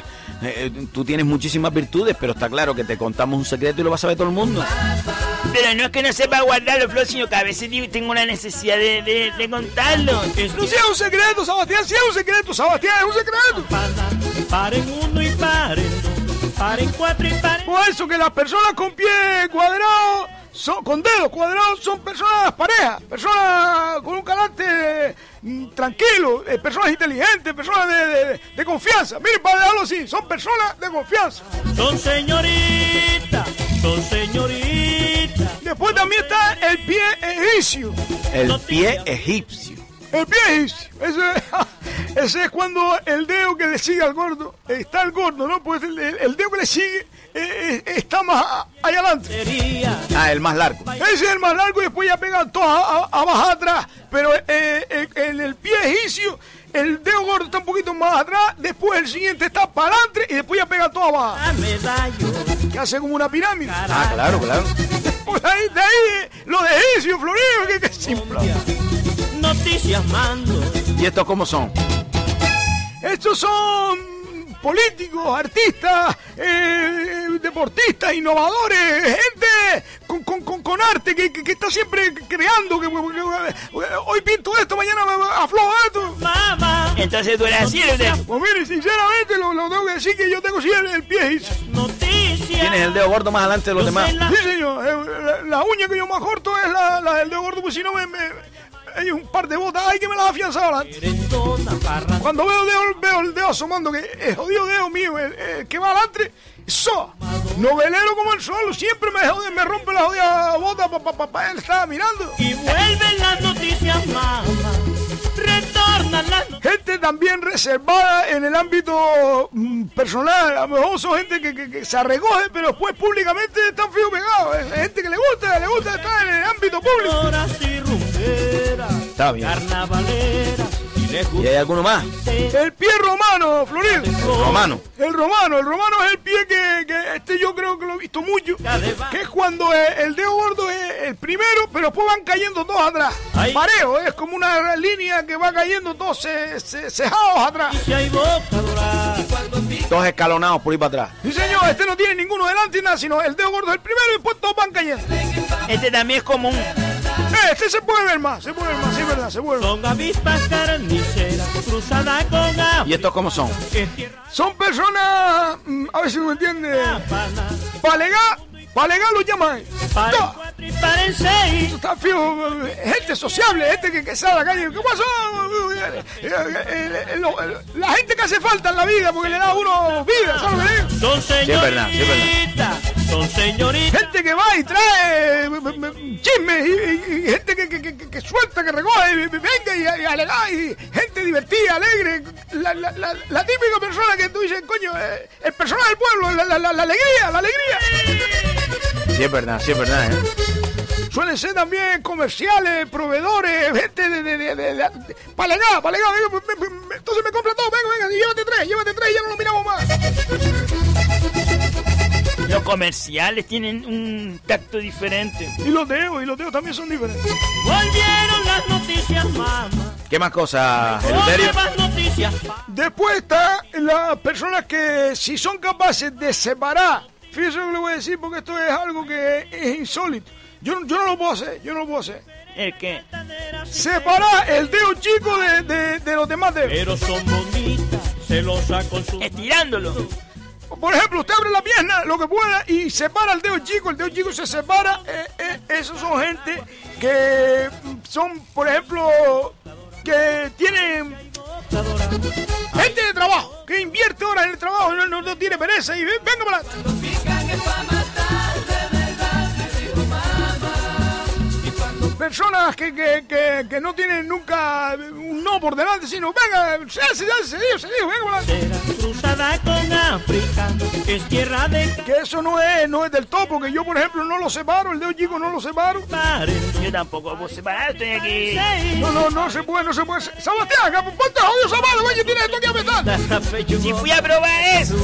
B: eh, tú tienes muchísimas virtudes, pero está claro que te contamos un secreto y lo va a saber todo el mundo.
C: Pero no es que no sepa guardarlo, Flor, sino que a veces digo, tengo una necesidad de, de, de contarlo.
F: es
G: No si es un secreto, Sebastián, si es un secreto, Sebastián, es un secreto.
F: Paren uno y paren dos, paren cuatro y paren.
G: Por eso que las personas con pie cuadrado, son, con dedos cuadrados, son personas parejas, personas con un carácter mm, tranquilo, eh, personas inteligentes, personas de, de- de confianza. Miren, para dejarlo así, son personas de confianza.
F: Son señoritas, son señoritas.
G: Después también está el pie egipcio.
B: El pie egipcio.
G: El pie egipcio. Ese, ese es cuando el dedo que le sigue al gordo, está el gordo, ¿no? Pues el, el dedo que le sigue eh, eh, está más allá adelante.
F: Sería
B: Ah, el más largo.
G: Ese es el más largo y después ya pegan todos a- a- abajo atrás. Pero eh, eh, en el pie egipcio, el dedo gordo está un poquito más atrás. Después el siguiente está para adelante y después ya pega todo abajo. Que hace como una pirámide.
B: Ah, claro, claro.
G: Pues ahí, de ahí lo de egipcio, Florido, que, que simple.
F: Noticias mando.
B: ¿Y estos cómo son?
G: Estos son políticos, artistas, eh, deportistas, innovadores, gente con, con- con- con arte que, que- que está siempre creando. Que, que- que- hoy pinto esto, mañana me aflojo esto.
F: Mamá.
C: Entonces tú eres así.
G: Pues mire, sinceramente lo, lo tengo que decir que yo tengo sí el, el pie.
F: Noticias.
B: Tienes el dedo gordo más adelante de los demás.
G: Sí, señor. eh, La, la uña que yo más corto es la, la del dedo gordo, pues si no me, me- hay un par de botas ahí que me las.
F: Querendona, parra-
G: Cuando veo, el dedo, veo el dedo asomando, que el jodido dedo mío, el, el que va adelante, eso, novelero como el sol, siempre me, jode, me rompe la jodida bota para pa, pa, pa- él estaba mirando.
F: Y vuelven las noticias, mamá.
G: Gente también reservada en el ámbito mm, personal, a lo mejor son gente que, que- que se arregoje, pero después públicamente están fijos pegados. Es gente que le gusta, le gusta estar en el ámbito público.
B: Está bien.
F: Carnavaleras. Y les
B: ¿Y hay alguno más?
G: El pie romano, Florido.
B: Romano.
G: El romano, el romano es el pie que, que este yo creo que lo he visto mucho. Que es cuando el dedo gordo es el primero, pero después van cayendo todos atrás.
F: Ay.
G: Parejo, es como una línea que va cayendo todos ce- ce- cejados atrás.
B: Dos escalonados por ahí para atrás.
G: Sí, señor, este no tiene ninguno delante ni nada, sino el dedo gordo es el primero y después todos van cayendo.
C: Este también es común.
G: Este se puede ver más, se puede ver más, sí, es verdad, se puede ver.
F: Son avispas carniceras. Cruzada con agua.
B: ¿Y estos cómo son?
G: Son personas, mm, a ver si me entiende, para para alegar lo llaman.
F: Paren seis.
G: Está fijo, gente sociable, gente que, que sale a la calle. ¿Qué pasó? Eh, eh, eh, La gente que hace falta en la vida porque le da a uno vida, ¿sabes lo que digo?
F: Son
B: es verdad, sí es verdad.
F: Señoritas. Son señoritas.
G: Gente que va y trae me- me- chismes y, y- y gente que, que, que- que suelta, que recoge, y, y venga y, y alega, y gente divertida, alegre. La, la- la- la típica persona que tú dices, coño, eh, el personaje del pueblo, la, la- la- la alegría, la alegría.
B: Sí, es verdad, sí, es verdad, ¿eh?
G: Suelen ser también comerciales, proveedores, gente de, de, de, de, de- para alegar. venga, me- me- me- entonces me compra todo, venga, venga, llévate tres, llévate tres y ya no lo miramos más.
C: Los comerciales tienen un tacto diferente.
G: Y los dedos, y los dedos también son diferentes.
F: Volvieron las noticias, mamá.
B: ¿Qué más cosas, Eleuterio?
F: Noticias.
G: Después está las personas que si son capaces de separar, fíjese lo que le voy a decir porque esto es algo que es insólito. Yo, yo no lo puedo hacer, yo no lo puedo hacer.
C: ¿El qué?
G: Separar el dedo chico de, de- de los demás dedos.
F: Pero son bonitas, celosas con su...
C: Estirándolo.
G: Por ejemplo, usted abre la pierna, lo que pueda, y separa el dedo chico, el dedo chico se separa. Eh, eh, esos son gente que son, por ejemplo, que tienen gente de trabajo, que invierte horas en el trabajo, no, no- no tiene pereza y ven- venga para personas que, que, que, que no tienen nunca un no por delante, sino venga, se hace, se hace, se dio, se dio, venga,
F: Será cruzada con África, es tierra de
G: que eso no es, no es del todo, porque yo, por ejemplo, no lo separo, el dedo chico no lo separo.
C: Yo tampoco puedo separar, estoy aquí.
G: No, no, no se puede, no se puede. Sebastián, ponte jodido zapato, vaya, tienes esto.
C: Si fui a probar eso.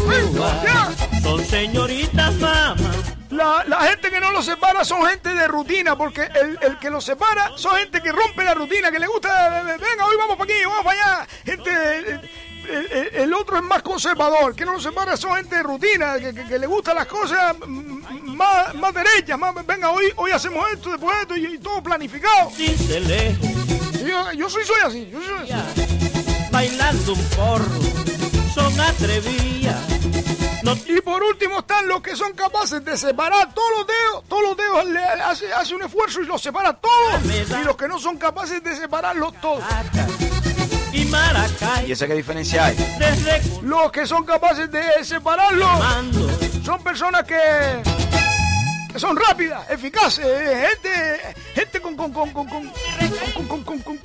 G: Ya.
F: Son señoritas mamá.
G: La, la gente que no lo separa son gente de rutina, porque el, el que lo separa son gente que rompe la rutina, que le gusta, venga, hoy vamos para aquí, vamos para allá. Gente, el, el- el otro es más conservador, que no lo separa son gente de rutina, que, que- que le gustan las cosas más, más derechas, más, venga, hoy, hoy hacemos esto, después esto, y, y todo planificado.
F: Lejos,
G: Yo, yo soy, soy así, yo soy así.
F: bailando un porro. Son atrevidas. No
G: Y por último están los que son capaces de separar todos los dedos, todos los dedos le hace, hace un esfuerzo y los separa todos. Y los que no son capaces de separarlos todos.
F: y Maracay.
B: ¿Y esa qué diferencia hay?
F: Desde
G: Los que son capaces de separarlos son personas que, que son rápidas, eficaces, eh, gente, gente con, con, con, con, con, con, con, con- con-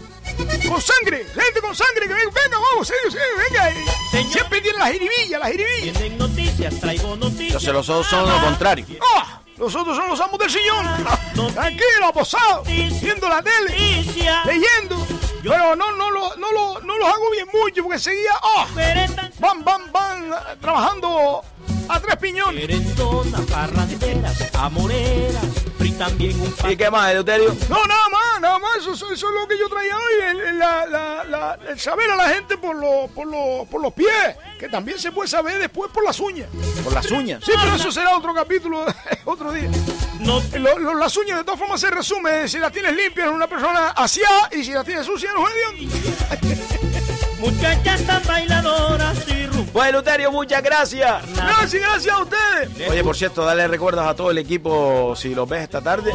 G: con sangre, gente con sangre que venga, venga, vamos, serio, serio, venga. Siempre tienen la jiribilla, la jiribilla.
F: Noticias, traigo noticias.
B: Entonces los otros son lo contrario.
G: ¡Ah! Los otros son los amos del sillón. Tranquilo, aposados, viendo la tele, leyendo. Pero no, no, lo- no, lo- no los hago bien mucho porque seguía, ¡ah!
F: Peretan,
G: Van, van, van, trabajando a tres piñones.
F: querendonas, parranderas, amoreras. Y también un
B: ¿Y qué más, Eleuterio?
G: No, nada más, nada más, eso, eso- eso es lo que yo traía hoy, el, el- la- la- la- el saber a la gente por, los por, los por los pies, que también se puede saber después por las uñas.
B: Por las uñas.
G: Sí, pero eso será otro capítulo, otro día.
F: No
G: Lo- lo- las uñas de todas formas se resume, si las tienes limpias una persona asiada y si las tienes sucias no es.
F: Muchachas tan bailadoras.
B: Pues Eleuterio, muchas gracias.
G: Gracias, gracias a ustedes.
B: Oye, por cierto, dale recuerdos a todo el equipo, si los ves esta tarde,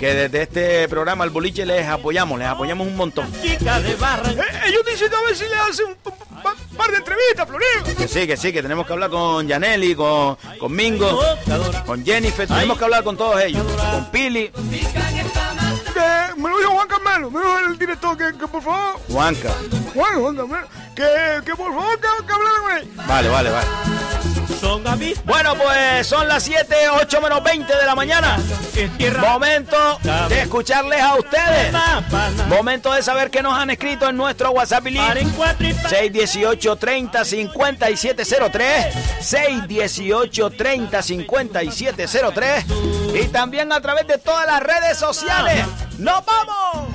B: que desde este programa El Boliche les apoyamos, les apoyamos un montón.
F: Chica de barra.
G: Eh, ellos dicen a ver si le hacen un, un pa- par de entrevistas, Florín.
B: Que sí, que sí, que tenemos que hablar con Yaneli, con, con Mingo, con Jennifer, tenemos que hablar con todos ellos, con Pili,
G: Que me lo dijo Juan Carmelo, me dijo el director que, que por favor,
B: Juanca.
G: Juan, Juan Carmelo, que, que por favor que, que hablara con él.
B: Vale, vale, vale. Bueno, pues son las 7, 8 menos 20 de la mañana. Momento de escucharles a ustedes. Momento de saber qué nos han escrito en nuestro WhatsApp y link.
F: Paren cuatro y pa-
B: 618 30 5703 618 30 5703 y también a través de todas las redes sociales. ¡Nos vamos!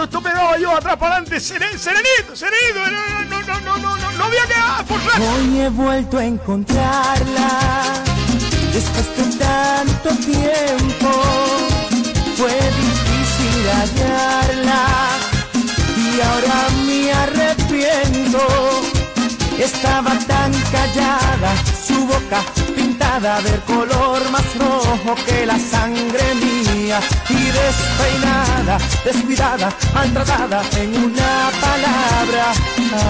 G: Esto, esto- esto pegaba yo atrás para adelante, seren- serenito, serenito, no, no, no, no, no, no, no había que forzar.
H: Hoy he vuelto a encontrarla después de tanto tiempo. Fue difícil hallarla y ahora me arrepiento. Estaba tan callada, su boca pintada del color más rojo que la sangre mía y despeinada, descuidada, maltratada en una palabra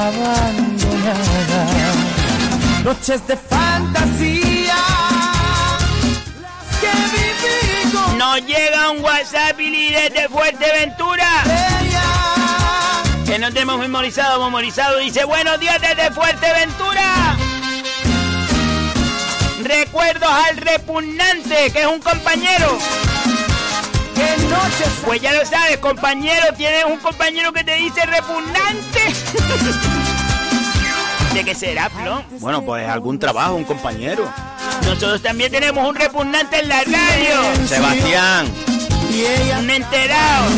H: abandonada. Noches de fantasía las que viví con
C: Nos llega un WhatsApp y desde Fuerteventura.
H: ella.
C: Que no tenemos memorizado, memorizado. Dice, buenos días desde Fuerteventura. Recuerdos al repugnante, que es un compañero. Pues ya lo sabes, compañero, tienes un compañero que te dice repugnante. ¿De qué será, Flo?
B: Bueno, pues algún trabajo, un compañero.
C: Nosotros también tenemos un repugnante en la radio.
B: Sebastián.
C: Un enterado.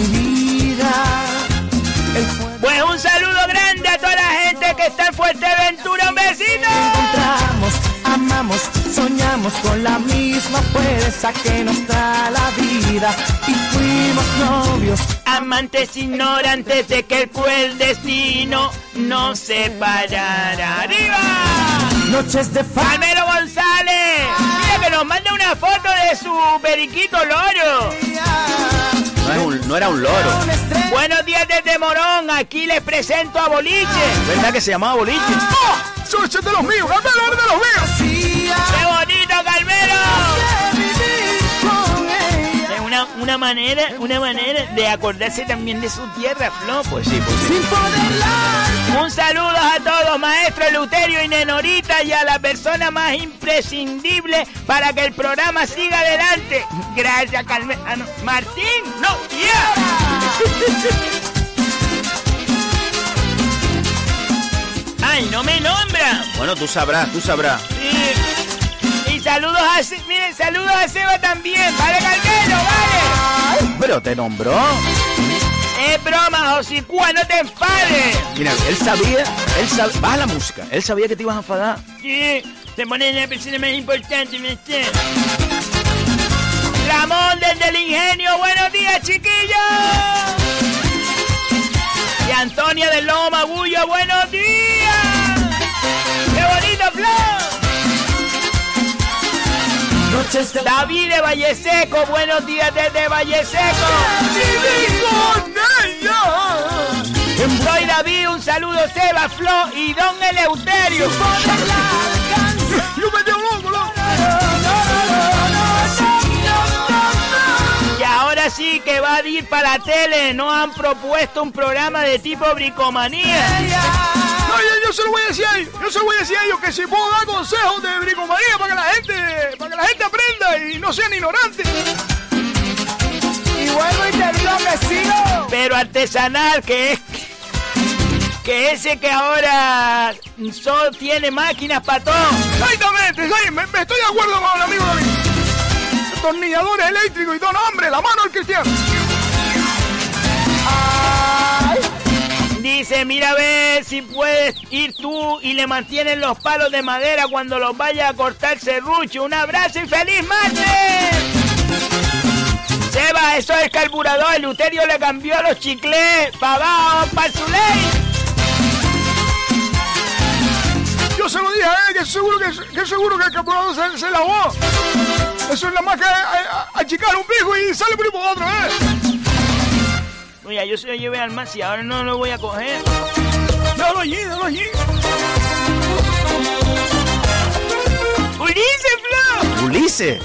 C: Pues un saludo grande a toda la gente que está en Fuerteventura. Un besito.
H: Amamos, soñamos con la misma fuerza que nos da la vida y fuimos novios.
C: Amantes ignorantes de que el cruel destino nos separará. ¡Arriba!
H: Noches de fa
C: Carmelo González. Mira que nos manda una foto de su periquito loro.
B: No, un- no era un loro.
C: Buenos días desde Morón, aquí les presento a Boliche.
B: ¿Verdad que se llamaba Boliche?
G: ¡Oh! ¡Eso es de los míos! ¡Carmelo, es de los míos!
C: Una, una manera, una manera de acordarse también de su tierra, Flo.
B: Pues sí, pues sí.
C: Un saludo a todos, maestro Luterio y Nenorita, y a la persona más imprescindible para que el programa siga adelante. Gracias, Carmen. ah, no, Martín, no, yeah. ¡Ay, no me nombra!
B: Bueno, tú sabrás, tú sabrás.
C: Sí. Y saludos a, Se- miren, saludos a Seba también. Vale, Carmelo, vale.
B: Pero te nombró.
C: Es broma, Josicua, no te enfades.
B: Mira, él sabía, él sabía, baja la música, él sabía que te ibas a enfadar.
C: Sí, se pone la persona más importante, ¿me entiendes? Ramón desde el ingenio, buenos días, chiquillos. Y Antonia del Lomo Magullo, buenos días. David de Valle Seco, buenos días desde Valle Seco. Soy David, un saludo Seba, Flo y Don Eleuterio. Sí que va a ir para la tele. No han propuesto un programa de tipo bricomanía.
G: No, yo, yo se lo voy a decir a ellos, yo se lo voy a decir a ellos que si puedo dar consejos de bricomanía para que la gente, para que la gente aprenda y no sean ignorantes.
H: Y vuelvo y te digo que sigo.
C: Pero artesanal, que es. Que ese que ahora solo tiene máquinas para todo.
G: Exactamente, sí, me, me estoy de acuerdo con el amigo David. Tornilladores eléctricos y todo, no, hombre, la mano al cristiano.
C: Dice, mira a ver si puedes ir tú y le mantienes los palos de madera cuando los vaya a cortar serrucho. Un abrazo y feliz martes. Seba, eso es carburador. El Luterio le cambió los chiclés para abajo, ley.
G: Que seguro que, que seguro que el carburador se, se lavó. Eso es nada más que a- a- achicar un pico y sale por otro, ¿eh?
C: Oye, yo se lo llevé al más y ahora no lo voy a coger.
G: Dalo allí, dalo allí.
C: ¡Ulises, Flo!
B: Ulises.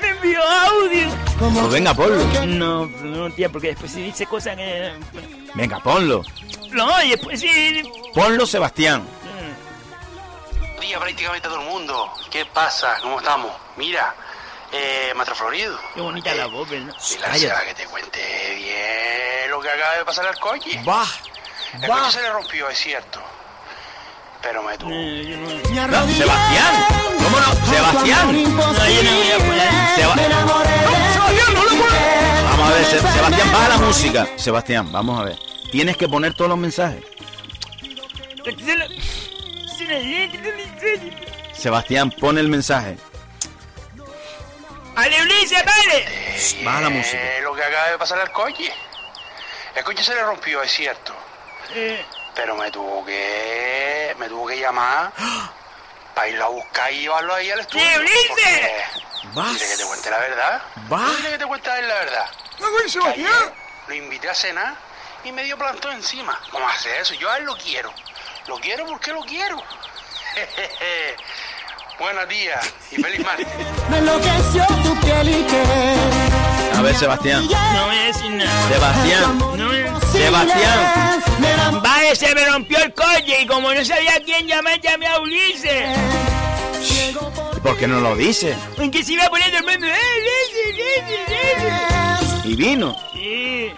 C: Me envió audio.
B: Pues venga, ponlo.
C: No, no, tía, porque después si dice cosas que...
B: Venga, ponlo.
C: No, y después sí...
B: Ponlo, Sebastián.
I: Prácticamente a todo el mundo. ¿Qué pasa? ¿Cómo estamos? Mira, eh, Maestro Florido.
C: Qué bonita la voz, ¿verdad?
I: Dile a Seba que te cuente bien lo que acaba de pasar al coche.
B: Va.
I: El coche se le rompió, es cierto. Pero me tuvo.
C: Eh, no-
B: No, Sebastián. ¿Cómo no? Sebastián.
C: No, no.
B: Seba-
G: Sebastián, no lo puedo.
B: Vamos a ver, Se- Sebastián, baja la música. Sebastián, vamos a ver. Tienes que poner todos los mensajes. Sebastián, pon el mensaje.
C: ¡Ale, Ulises, vale!
B: Baja la música.
I: Eh, lo que acaba de pasar al coche. El coche se le rompió, es cierto.
C: Eh,
I: Pero me tuvo que. Me tuvo que llamar para irlo a buscar y llevarlo ahí al estudio.
C: Ulises!
I: porque
B: Vas.
I: Dile que te cuente la verdad.
B: Vas.
I: Dile que te cuente a él la verdad.
G: No,
I: ayer Lo invité a cenar y me dio plantón encima. ¿Cómo hace eso? Yo a él lo quiero. Lo quiero porque lo quiero. Buenos días y feliz martes.
H: Me enloqueció tu piel y que.
B: A ver, Sebastián.
C: no voy a decir nada.
B: Sebastián.
C: No
B: Sebastián.
C: Vale, se me rompió el coche y como no sabía a quién llamar, llamé a Ulises.
B: ¿Y por qué no lo dice?
C: Aunque se iba poniendo el mundo. ¡Eh, Ulises, Ulises!
B: Y vino.
C: Sí,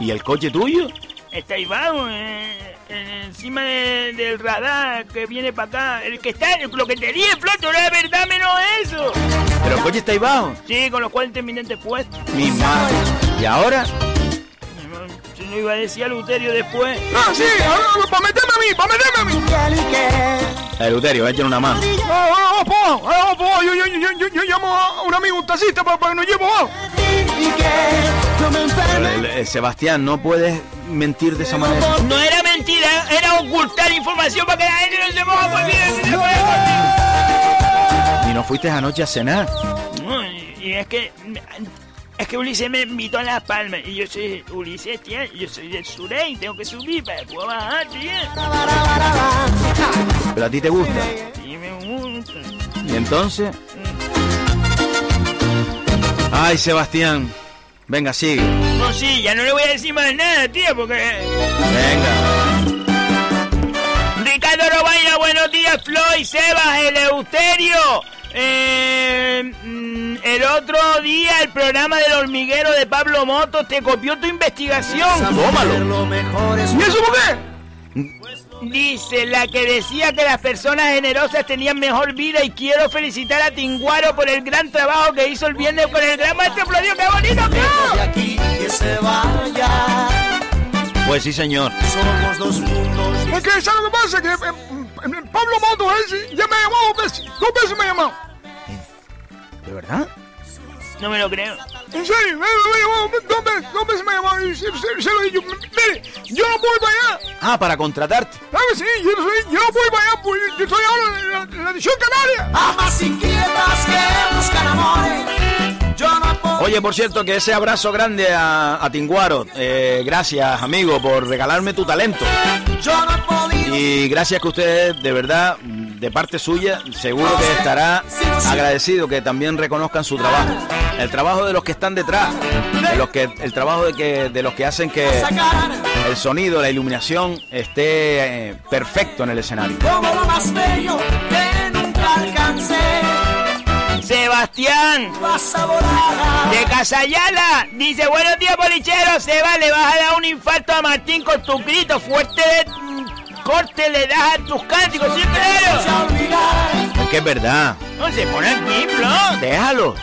B: ¿Y el coche tuyo?
C: está ahí eh, eh, encima de- del radar que viene para acá. El que está, lo que te dije, Floto, no es verdad menos eso.
B: Pero el coche está ahí bajo.
C: Sí, con los cuales terminantes puestos.
B: Mi madre. ¿Y ahora?
C: Se lo iba a decir a Luterio después.
G: Ah, sí, para meterme a mí, para meterme a mí.
B: Eleuterio, échale una mano.
G: No, vamos, vamos, vamos. Yo, yo, yo, yo, yo llamo a un amigo, un taxista, para, para que nos lleve abajo.
H: Yo
B: Sebastián, no puedes mentir de esa manera.
C: No era mentira, era ocultar información para que la gente no se por
B: Y no fuiste anoche a cenar.
C: No, y y es que Es que Ulises me invitó a Las Palmas y yo soy Ulises, tía, yo soy del Surey, tengo que subir para poder bajar, tía.
B: Pero a ti te gusta.
C: Sí, me gusta.
B: ¿Y entonces? Ay, Sebastián. Venga, sigue.
C: Sí, ya no le voy a decir más nada, tía, porque...
B: Venga.
C: Ricardo Robaina, buenos días, Floyd, Sebas, Eleuterio. Eh, mm, el otro día el programa del hormiguero de Pablo Motos te copió tu investigación.
B: Tómalo.
G: ¿Y eso por qué?
C: Dice la que decía que las personas generosas tenían mejor vida y quiero felicitar a Tinguaro por el gran trabajo que hizo el viernes con el gran maestro Florio. ¡Qué bonito,
H: Lejos de aquí que se vaya.
B: Pues sí, señor.
H: Somos dos mundos.
G: Es que, ¿sabes lo que pasa? Que eh, eh, Pablo Moto ese ya me llamó dos veces. Dos veces me ha llamado.
B: ¿De verdad?
C: No me lo creo.
G: En serio, me, me llamó dos veces, me ha llamado y se, se- se lo dicho. Mire, yo no puedo ir para allá.
B: Ah, para contratarte.
G: ¿Sabes? Sí, yo no, soy, yo no puedo ir para allá, pues yo estoy ahora en la, en la edición canaria.
H: Amas inquietas que buscan amores. Yo no puedo.
B: Oye, por cierto, que ese abrazo grande a, a Tinguaro. Eh, gracias, amigo, por regalarme tu talento.
H: Yo no podido.
B: Y gracias que usted, de verdad, de parte suya, seguro que estará agradecido que también reconozcan su trabajo. El trabajo de los que están detrás, de los que, el trabajo de, que, de los que hacen que el sonido, la iluminación esté eh, perfecto en el escenario.
H: como lo más bello que nunca alcancé.
C: Sebastián de Casayala dice: Buenos días, bolichero. Seba, le vas a dar un infarto a Martín con tu grito fuerte de corte, le das a tus cánticos. ¿Sí, claro?
B: Es que es verdad.
C: No se pone aquí, Flo.
B: Déjalo.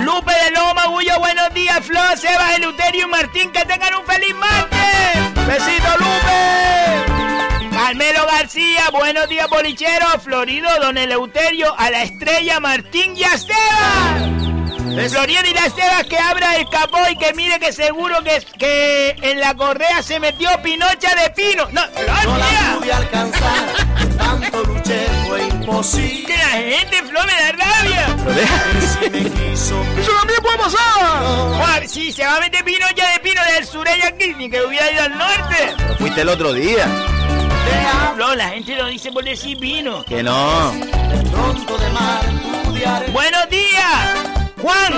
C: Lupe de Lobo Magullo, buenos días, Flo, Sebas, Eleuterio y Martín, que tengan un feliz martes. Besito, Lupe. Carmelo García, buenos días, bolichero, Florido, Don Eleuterio, a la estrella Martín y a Sebas. Florido y la Sebas que abra el capó y que mire que seguro que, que en la correa se metió Pinocha de Pino. No,
H: No la pude alcanzar. Tanto luché, fue imposible.
C: Que la gente, Flo, me da rabia.
B: Pero deja.
H: Si me quiso.
G: Eso también puede pasar.
C: Buah, sí, se va a meter Pinocha de Pino del sureño aquí, ni que hubiera ido al norte.
B: Pero fuiste el otro día.
C: No, la gente lo dice por decir vino.
B: Que no.
C: Buenos días, Juan.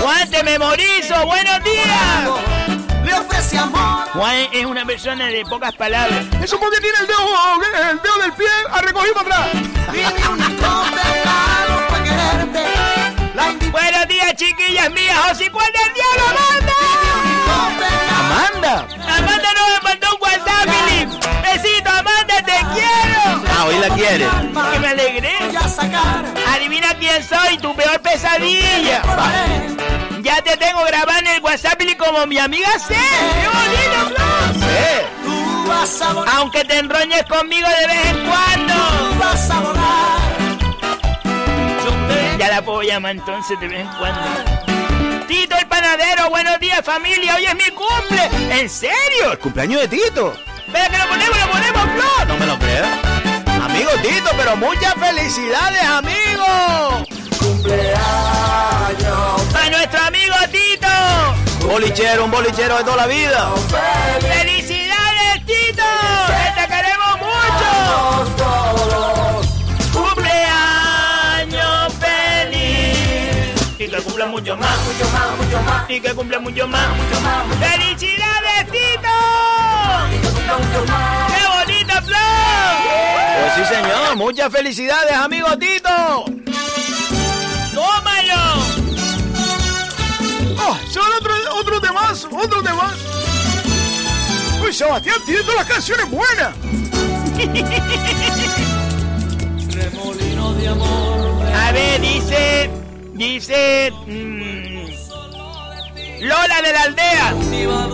C: Juan, te memorizo. Buenos días.
H: Le ofrece amor.
C: Juan es una persona de pocas palabras.
G: Eso porque tiene el dedo, el dedo del pie a recogido para atrás.
C: Buenos días, chiquillas mías. José, ¿cuál del diablo, Amanda?
B: Amanda.
C: Amanda no me mandó un WhatsApp, Philip. Besito, Amanda, te quiero.
B: Ah, hoy la quiere.
C: Que me alegré. Adivina quién soy, tu peor pesadilla. Ya te tengo grabado en el WhatsApp Philip, como mi amiga C. ¡Qué bonito. Aunque te enroñes conmigo de vez en cuando.
H: Tú vas a volar.
C: Ya la puedo llamar entonces de vez en cuando. Tito el panadero, buenos días familia, hoy es mi cumple. ¿En serio?
B: el cumpleaños de Tito.
C: Espera que lo ponemos, lo ponemos, Flor.
B: No me lo creas. Amigo Tito, pero muchas felicidades, amigo.
C: A nuestro amigo Tito.
B: Bolichero, un bolichero de toda la vida.
C: ¡Felicidades, Tito! ¡Que te queremos mucho! ¡Cumpleaños feliz! Y que cumpla mucho más, mucho más, mucho más. Y que cumpla mucho más, mucho más. ¡Felicidades, Tito! ¡Qué bonita flor!
B: Pues sí, señor. Muchas felicidades, amigo Tito.
C: ¡Tómalo!
G: Oh, son otro, otro temazo, otro temazo. Uy, Sebastián, tiene todas las canciones buenas.
H: remolino de amor.
C: A ver, dice. Dice. mm, Lola de la aldea.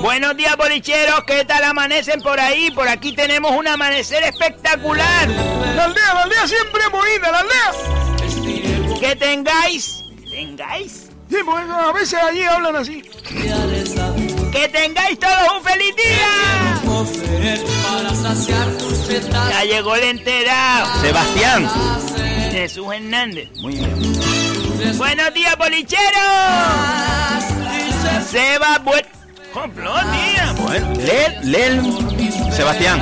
C: Buenos días, bolicheros. ¿Qué tal amanecen por ahí? Por aquí tenemos un amanecer espectacular.
G: La aldea, la aldea siempre bonita, la aldea.
C: Que tengáis. ¿Tengáis?
G: Sí, porque a veces allí hablan así.
C: Que tengáis todos un feliz día. Ya llegó el enterado.
B: Sebastián.
C: Jesús Hernández.
B: Muy bien.
C: Buenos días, bolichero. Seba, buen... tía.
B: Bueno, lee, lee, Sebastián.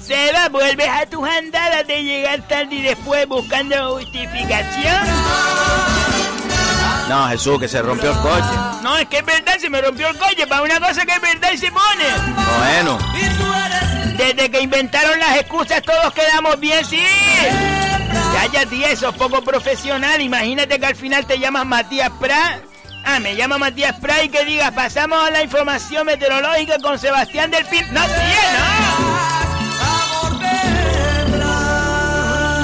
C: Seba, vuelves a tus andadas de llegar tarde y después buscando justificación.
B: No, Jesús, que se rompió el coche.
C: No, es que es verdad, se me rompió el coche. Para una cosa que es verdad y se pone.
B: Bueno.
C: Desde que inventaron las excusas todos quedamos bien, sí. Ya, tía, eso es poco profesional. Imagínate que al final te llamas Matías Prat. Ah, me llama Matías Prat y que digas, pasamos a la información meteorológica con Sebastián del Pin. No, tía, no.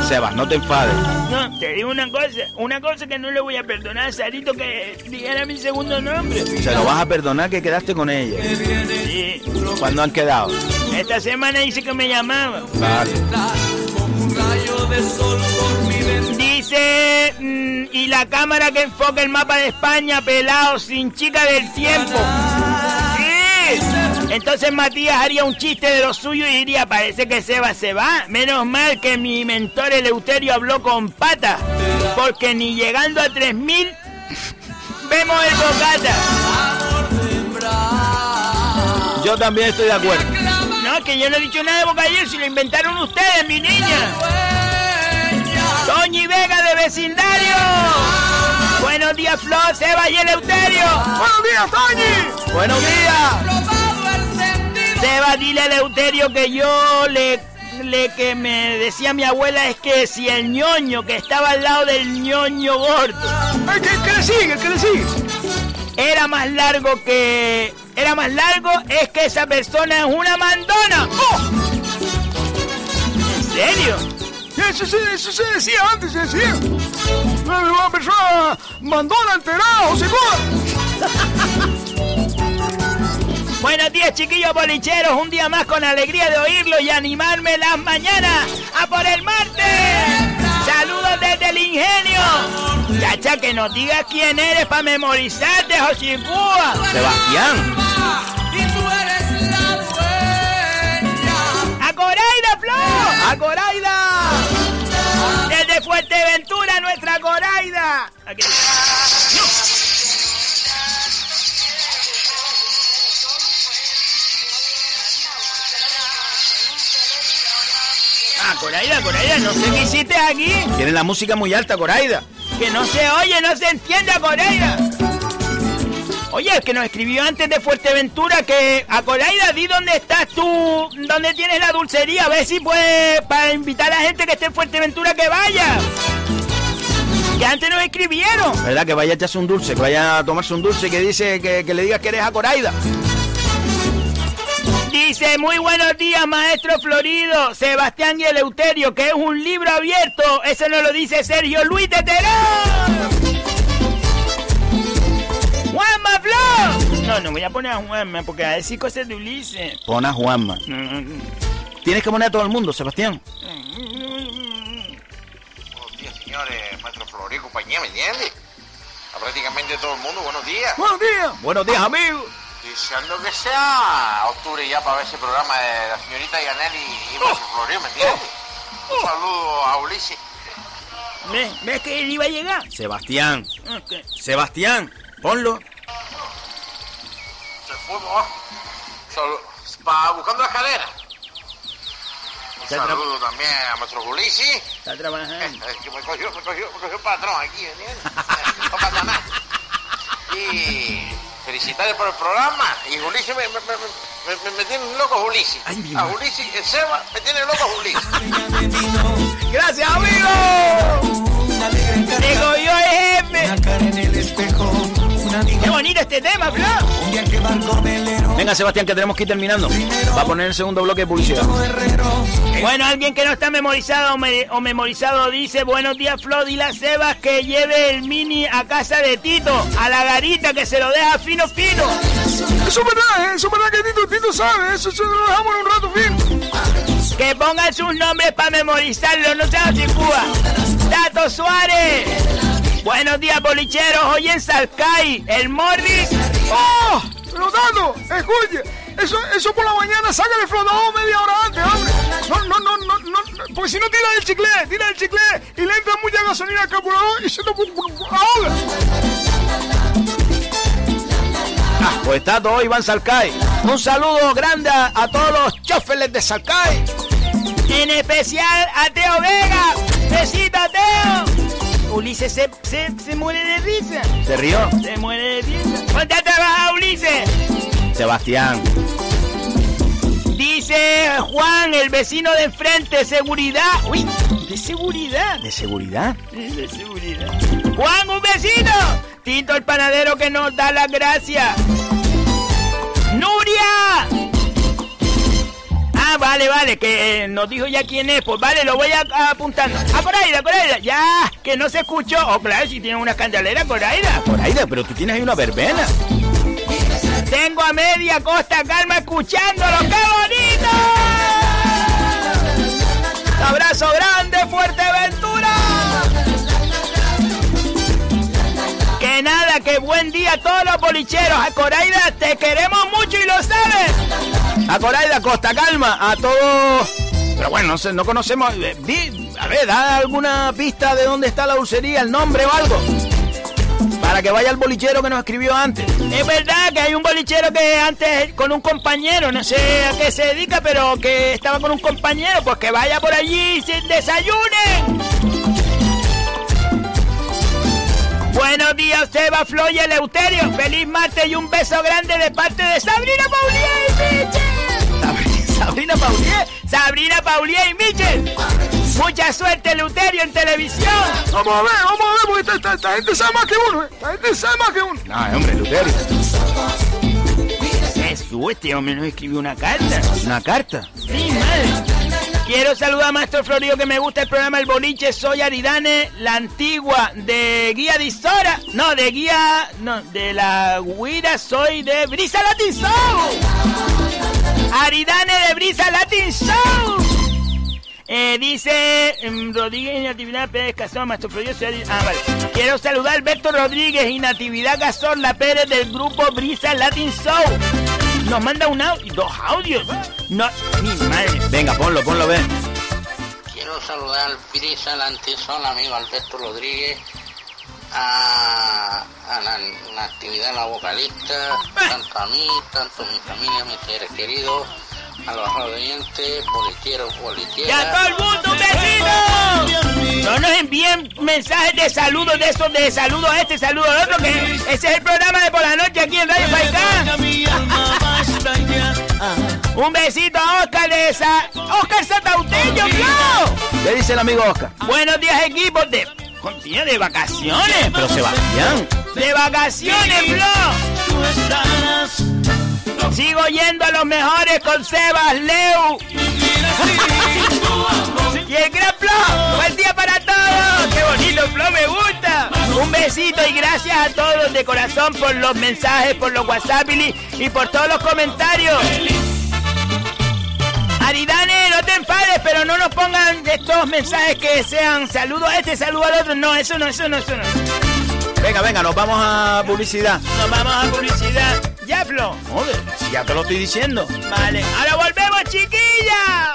B: Sebas, no te enfades.
C: No, te digo una cosa, una cosa que no le voy a perdonar a Sarito que dijera mi segundo nombre.
B: Se lo vas a perdonar que quedaste con ella.
C: Sí.
B: ¿Cuándo han quedado?
C: Esta semana dice que me llamaba.
B: Vale.
C: Dice, mm, y la cámara que enfoca el mapa de España, pelado, sin chica del tiempo. Entonces Matías haría un chiste de lo suyo y diría, parece que Seba se va. Menos mal que mi mentor Eleuterio habló con pata. Porque ni llegando a 3000 vemos el bocata.
B: Yo también estoy de acuerdo.
C: No, que yo no he dicho nada de bocadillo, si lo inventaron ustedes, mi niña. Toñi Vega vecindario. Buenos días, Flor, Seba y Eleuterio.
G: Buenos días, Toñi.
B: Buenos días.
C: Seba, dile a Eleuterio que yo le, le que me decía mi abuela es que si el ñoño que estaba al lado del ñoño gordo.
G: Ay, ¿qué, le sigue? ¿Qué le sigue?
C: Era más largo que. Era más largo, es que esa persona es una mandona. ¡Oh! ¿En serio?
G: Eso, eso, se decía antes, se decía. Una persona mandona, enterada, o
C: Buenos días, chiquillos bolicheros. Un día más con alegría de oírlo y animarme las mañanas a por el martes. Saludos desde el ingenio. Chacha, que nos digas quién eres para memorizarte, Josicúa.
B: Sebastián.
C: Y tú eres la dueña. ¡A Coraida, Flor! ¡A Coraida! Fuerteventura, nuestra Coraida. Aquí. Ah, Coraida, Coraida, no sé qué hiciste aquí.
B: Tiene la música muy alta, Coraida.
C: Que no se oye, no se entiende, Coraida. Oye, el que nos escribió antes de Fuerteventura que a Coraida, di dónde estás tú, dónde tienes la dulcería, a ver si puede, para invitar a la gente que esté en Fuerteventura que vaya. Que antes nos escribieron.
B: ¿Verdad? Que vaya a echarse un dulce, que vaya a tomarse un dulce que dice que, que le digas que eres a Coraida.
C: Dice, muy buenos días, maestro Florido, Sebastián y Eleuterio, que es un libro abierto. Eso no lo dice Sergio Luis de Terán. No, no voy a poner a Juanma porque a decir cosas de Ulises.
B: Pon a Juanma. Tienes que poner a todo el mundo, Sebastián.
J: Buenos días, señores, maestro Florido, compañía, ¿me entiendes? A prácticamente todo el mundo, buenos días.
G: Buenos días.
B: Buenos días, amigos.
J: Deseando que sea octubre ya para ver ese programa de la señorita Yaneli y, y oh, ¿me entiendes? Oh. Un saludo a Ulises.
C: ¿Ves? ¿Ves que él iba a llegar?
B: Sebastián. Sebastián, ponlo.
J: Se fue, para buscando la escalera. Un saludo también a nuestro Ulises.
C: Está trabajando.
J: Es que me cogió, me cogió, me cogió el patrón aquí, ¿me entiendes? no pasa nada. Y felicitarle por el programa. Y Ulises me, me, me, tiene loco Ulises. a Ulises, el Seba me tiene loco Ulises.
C: Gracias, amigo. Digo yo jefe. Qué bonito este tema, Flo.
B: Venga, Sebastián, que tenemos que ir terminando. Va a poner el segundo bloque de publicidad.
C: Bueno, alguien que no está memorizado o, memorizado dice: Buenos días, Flo. Dile a Sebas que lleve el mini a casa de Tito, a la garita, que se lo deja fino, fino.
G: Eso es verdad, ¿eh? eso es verdad que Tito, Tito sabe. Eso se lo dejamos en un rato fino.
C: Que pongan sus nombres para memorizarlo, no sean sin Cuba. Tato Suárez. Buenos días, bolicheros. Hoy en Salcay, el Morris.
G: ¡Oh! ¡Rodando! ¡Escuche! eso, eso por la mañana, saca el flotador media hora antes, hombre. No, no, no, no, no, pues si no tira el chicle, tira el chicle y le entra mucha gasolina al carburador y se te ahoga.
B: Ah, pues está todo Iván Salcay. Un saludo grande a, todos los choferes de Salcay.
C: En especial a Teo Vega. Besito, Teo. Ulises se, se, muere de risa.
B: ¿Se rió?
C: Se muere de risa. ¿Dónde trabaja Ulises?
B: Sebastián.
C: Dice Juan, el vecino de enfrente, seguridad. Uy, de seguridad.
B: ¿De seguridad?
C: De seguridad. Juan, un vecino. Tinto el panadero que nos da las gracias. ¡Nuria! Ah, vale, vale, que eh, nos dijo ya quién es. Pues vale, lo voy a, apuntando. Ah, Coraida, Coraida. Ya, que no se escuchó. Oh, claro, si tiene una candelera, Coraida.
B: Coraida, pero tú tienes ahí una verbena.
C: Tengo a media costa calma escuchándolo. ¡Qué bonito! Abrazo grande, Fuerteventura. Nada, que buen día a todos los bolicheros. A Coraida te queremos mucho y lo sabes.
B: A Coraida Costa Calma, a todos. Pero bueno, no, sé, no conocemos. Eh, a ver, da alguna pista de dónde está la dulcería, el nombre o algo. Para que vaya el bolichero que nos escribió antes.
C: Es verdad que hay un bolichero que antes con un compañero, no sé a qué se dedica, pero que estaba con un compañero, pues que vaya por allí y se desayune. Buenos días, Seba, Flo y Eleuterio. Feliz martes y un beso grande de parte de Sabrina Paulier y Michel. Sabrina Paulier, Sabrina Paulier y Michel. Mucha suerte, Luterio, en televisión.
G: Vamos a ver, vamos a ver, porque esta, gente sabe más que uno, ¿eh? Esta gente sabe más que uno.
B: No, hombre, Luterio.
C: Jesús, este hombre nos escribió una carta.
B: ¿Una carta?
C: Sí, madre. Quiero saludar a Maestro Florido que me gusta el programa El Boliche. Soy Aridane, la antigua de Guía de Isora. No, de Guía. No, de la Guira soy de Brisa Latin Show. Aridane de Brisa Latin Show. Eh, dice um, Rodríguez y Natividad Pérez Cazón, Maestro Florido. Ah, vale. Quiero saludar a Alberto Rodríguez y Natividad La Pérez del grupo Brisa Latin Show. Nos manda un audio, dos audios. No, mi madre.
B: Venga, ponlo, ponlo, ven.
J: Quiero saludar al Brisa Latin Show, amigo Alberto Rodríguez. A, a la Natividad, la vocalista, tanto a mí, tanto a mi familia, mis seres queridos a los oyentes, politieros, politieras.
C: ¡Y a todo el mundo, un besito! No nos envíen mensajes de saludos de esos, de saludos a este, saludo al otro, que ese es el programa de por la noche aquí en Radio Faicán. un besito a Oscar de esa... Oscar Satauteño, Flo.
B: ¿Qué dice el amigo Oscar?
C: Buenos días, equipo de... Continúa de vacaciones.
B: Pero Sebastián.
C: De vacaciones, Flo. Sigo yendo a los mejores con Sebas, Leo y el gran Flo. Buen día para todos. Qué bonito, Flo, me gusta. Un besito y gracias a todos de corazón por los mensajes, por los WhatsApp y por todos los comentarios. Aridane, no te enfades, pero no nos pongan estos mensajes que sean saludos a este, saludo al otro. No, eso no, eso no, eso no.
B: Venga, venga, nos vamos a publicidad.
C: Nos vamos a publicidad. Ya, Flo.
B: Joder, si ya te lo estoy diciendo.
C: Vale, ahora volvemos, chiquilla.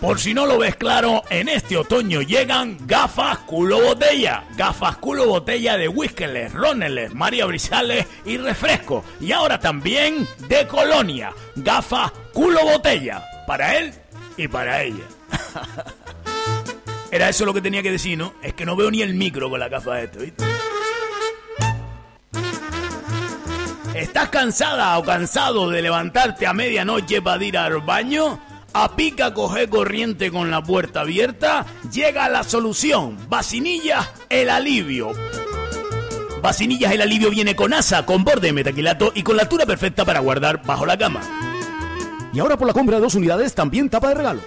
D: Por si no lo ves claro, en este otoño llegan gafas culo botella. Gafas culo botella de Whiskeles, Roneles, María Brizales y refresco. Y ahora también de Colonia. Gafas culo botella. Para él y para ella. Era eso lo que tenía que decir, ¿no? Es que no veo ni el micro con la gafa de esto, ¿viste? ¿Estás cansada o cansado de levantarte a medianoche para ir al baño? A pica coge corriente con la puerta abierta, llega la solución. Vacinillas, el alivio. Vacinillas, el alivio viene con asa, con borde de metaquilato y con la altura perfecta para guardar bajo la cama.
E: Y ahora por la compra de dos unidades también tapa de regalo.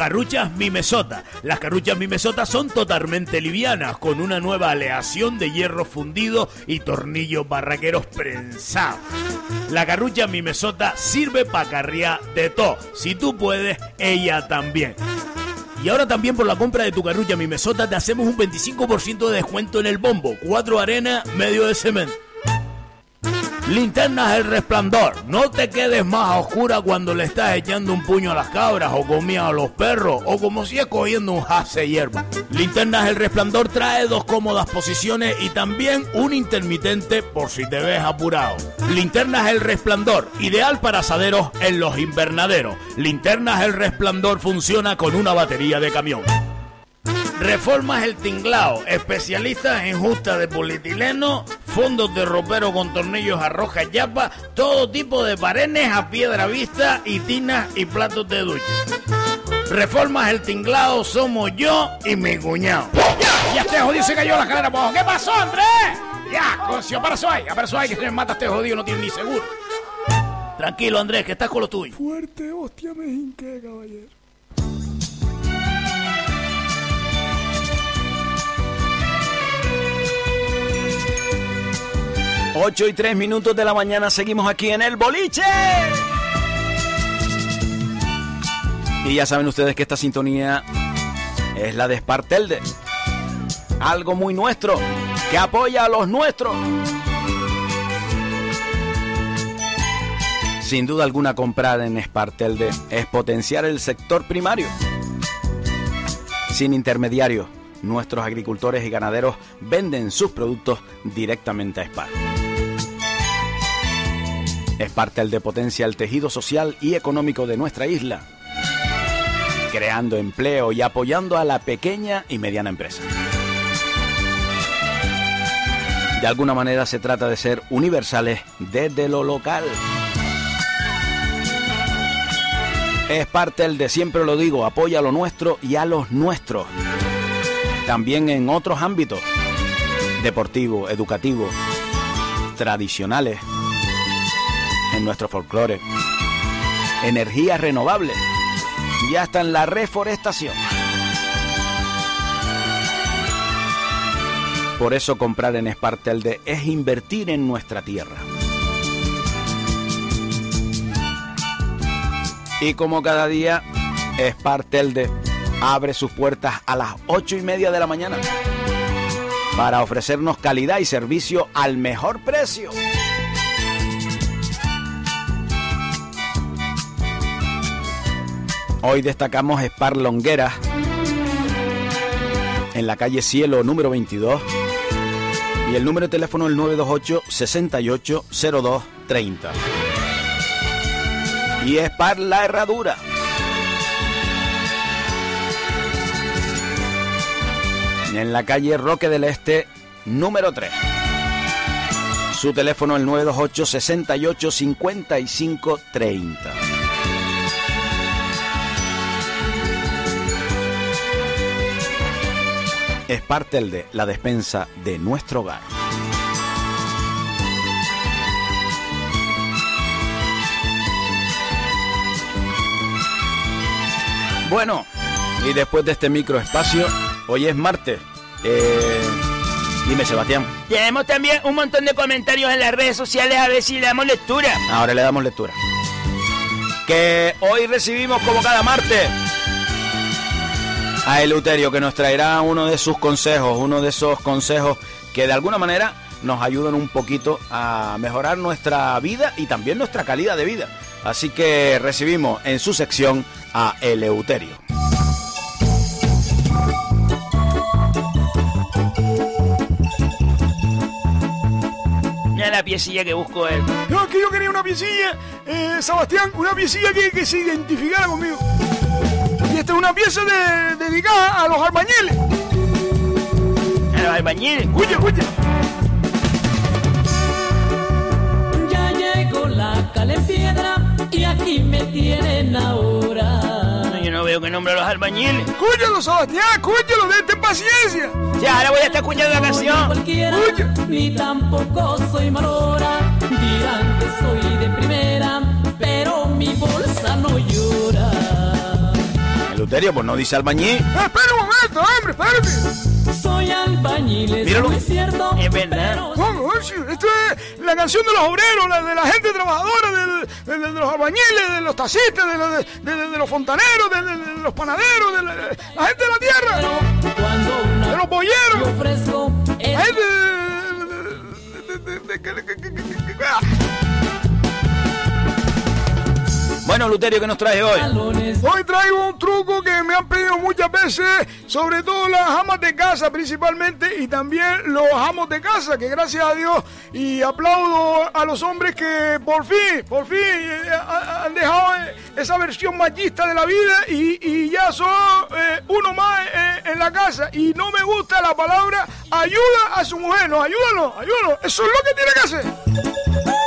D: Carruchas Mimesota. Las carruchas Mimesota son totalmente livianas, con una nueva aleación de hierro fundido y tornillos barraqueros prensados. La carrucha Mimesota sirve para carriar de todo. Si tú puedes, ella también. Y ahora también por la compra de tu carrucha Mimesota te hacemos un 25% de descuento en el bombo. Cuatro arenas, medio de cemento. Linternas El Resplandor. No te quedes más a oscura cuando le estás echando un puño a las cabras o comían a los perros o como si es cogiendo un jase hierba. Linternas El Resplandor trae dos cómodas posiciones y también un intermitente por si te ves apurado. Linternas El Resplandor, ideal para asaderos en los invernaderos. Linternas El Resplandor funciona con una batería de camión. Reformas El Tinglao, especialistas en justa de polietileno, fondos de ropero con tornillos a roja yapa, todo tipo de parenes a piedra vista y tinas y platos de ducha. Reformas El Tinglao somos yo y mi cuñado.
E: ¡Ya! ¡Ya este jodido se cayó la cadera abajo! ¿Qué pasó, Andrés? ¡Ya! Concio, para ahí, para ahí, que se mata este jodido, no tiene ni seguro.
D: Tranquilo, Andrés, que estás con lo tuyo.
G: Fuerte, hostia, me hinqué, caballero.
B: 8 y 3 minutos de la mañana seguimos aquí en el boliche. Y ya saben ustedes que esta sintonía es la de Espartelde. Algo muy nuestro, que apoya a los nuestros. Sin duda alguna comprar en Espartelde es potenciar el sector primario. Sin intermediarios, nuestros agricultores y ganaderos venden sus productos directamente a Spar es parte del de potencia el tejido social y económico de nuestra isla, creando empleo y apoyando a la pequeña y mediana empresa. De alguna manera se trata de ser universales desde lo local. Es parte el de siempre lo digo, apoya a lo nuestro y a los nuestros. También en otros ámbitos, deportivo, educativo, tradicionales en nuestro folclore. Energías renovables y hasta en la reforestación. Por eso comprar en Espartelde es invertir en nuestra tierra. Y como cada día, Espartelde abre sus puertas a las ocho y media de la mañana para ofrecernos calidad y servicio al mejor precio. Hoy destacamos Spar Longuera en la calle Cielo número 22 y el número de teléfono el 928 68 02 30. Y Spar La Herradura. En la calle Roque del Este número 3. Su teléfono el 928 68 55 30. Es parte de la despensa de nuestro hogar. Bueno, y después de este microespacio, hoy es martes. Eh, dime, Sebastián.
C: Tenemos también un montón de comentarios en las redes sociales a ver si le damos lectura.
B: Ahora le damos lectura. Que hoy recibimos como cada martes a Eleuterio que nos traerá uno de sus consejos, uno de esos consejos que de alguna manera nos ayudan un poquito a mejorar nuestra vida y también nuestra calidad de vida. Así que recibimos en su sección a Eleuterio.
C: Mira la piecilla que busco él.
G: No, que yo quería una piecilla, eh, Sebastián, una piecilla que, que se identificara conmigo. Esta es una pieza dedicada a los albañiles.
C: ¿A los albañiles?
G: Escucha, escucha.
K: Ya llegó la piedra y aquí me tienen ahora.
C: yo no veo que nombre a los albañiles.
G: Escúchalo, Sebastián, escúchalo, denle paciencia.
C: Ya, ahora voy a estar escuchando la canción.
K: Cualquiera, ni tampoco soy malora. Dirán que soy
B: Eleuterio, pues no dice albañil.
G: Ah, espera un momento, hombre, espérate.
K: Soy albañil, es
C: Míralo.
K: muy cierto.
C: Es verdad.
G: ¿Cómo? Esto es la canción de los obreros, la de la gente trabajadora, de, de- de los albañiles, de los taxistas, de, los- de- de- de los fontaneros, de, de- de los panaderos, de la, la gente de la tierra,
K: Cuando una
G: de los
K: es
G: la gente de-
B: Bueno, Luterio, ¿qué nos traes hoy?
G: Hoy traigo un truco que me han pedido muchas veces, sobre todo las amas de casa principalmente y también los amos de casa, que gracias a Dios y aplaudo a los hombres que por fin, por fin eh, ha- han dejado eh, esa versión machista de la vida y, ya son eh, uno más eh, en la casa y no me gusta la palabra ayuda a su mujer, no, ayúdalo, ayúdalo, eso es lo que tiene que hacer.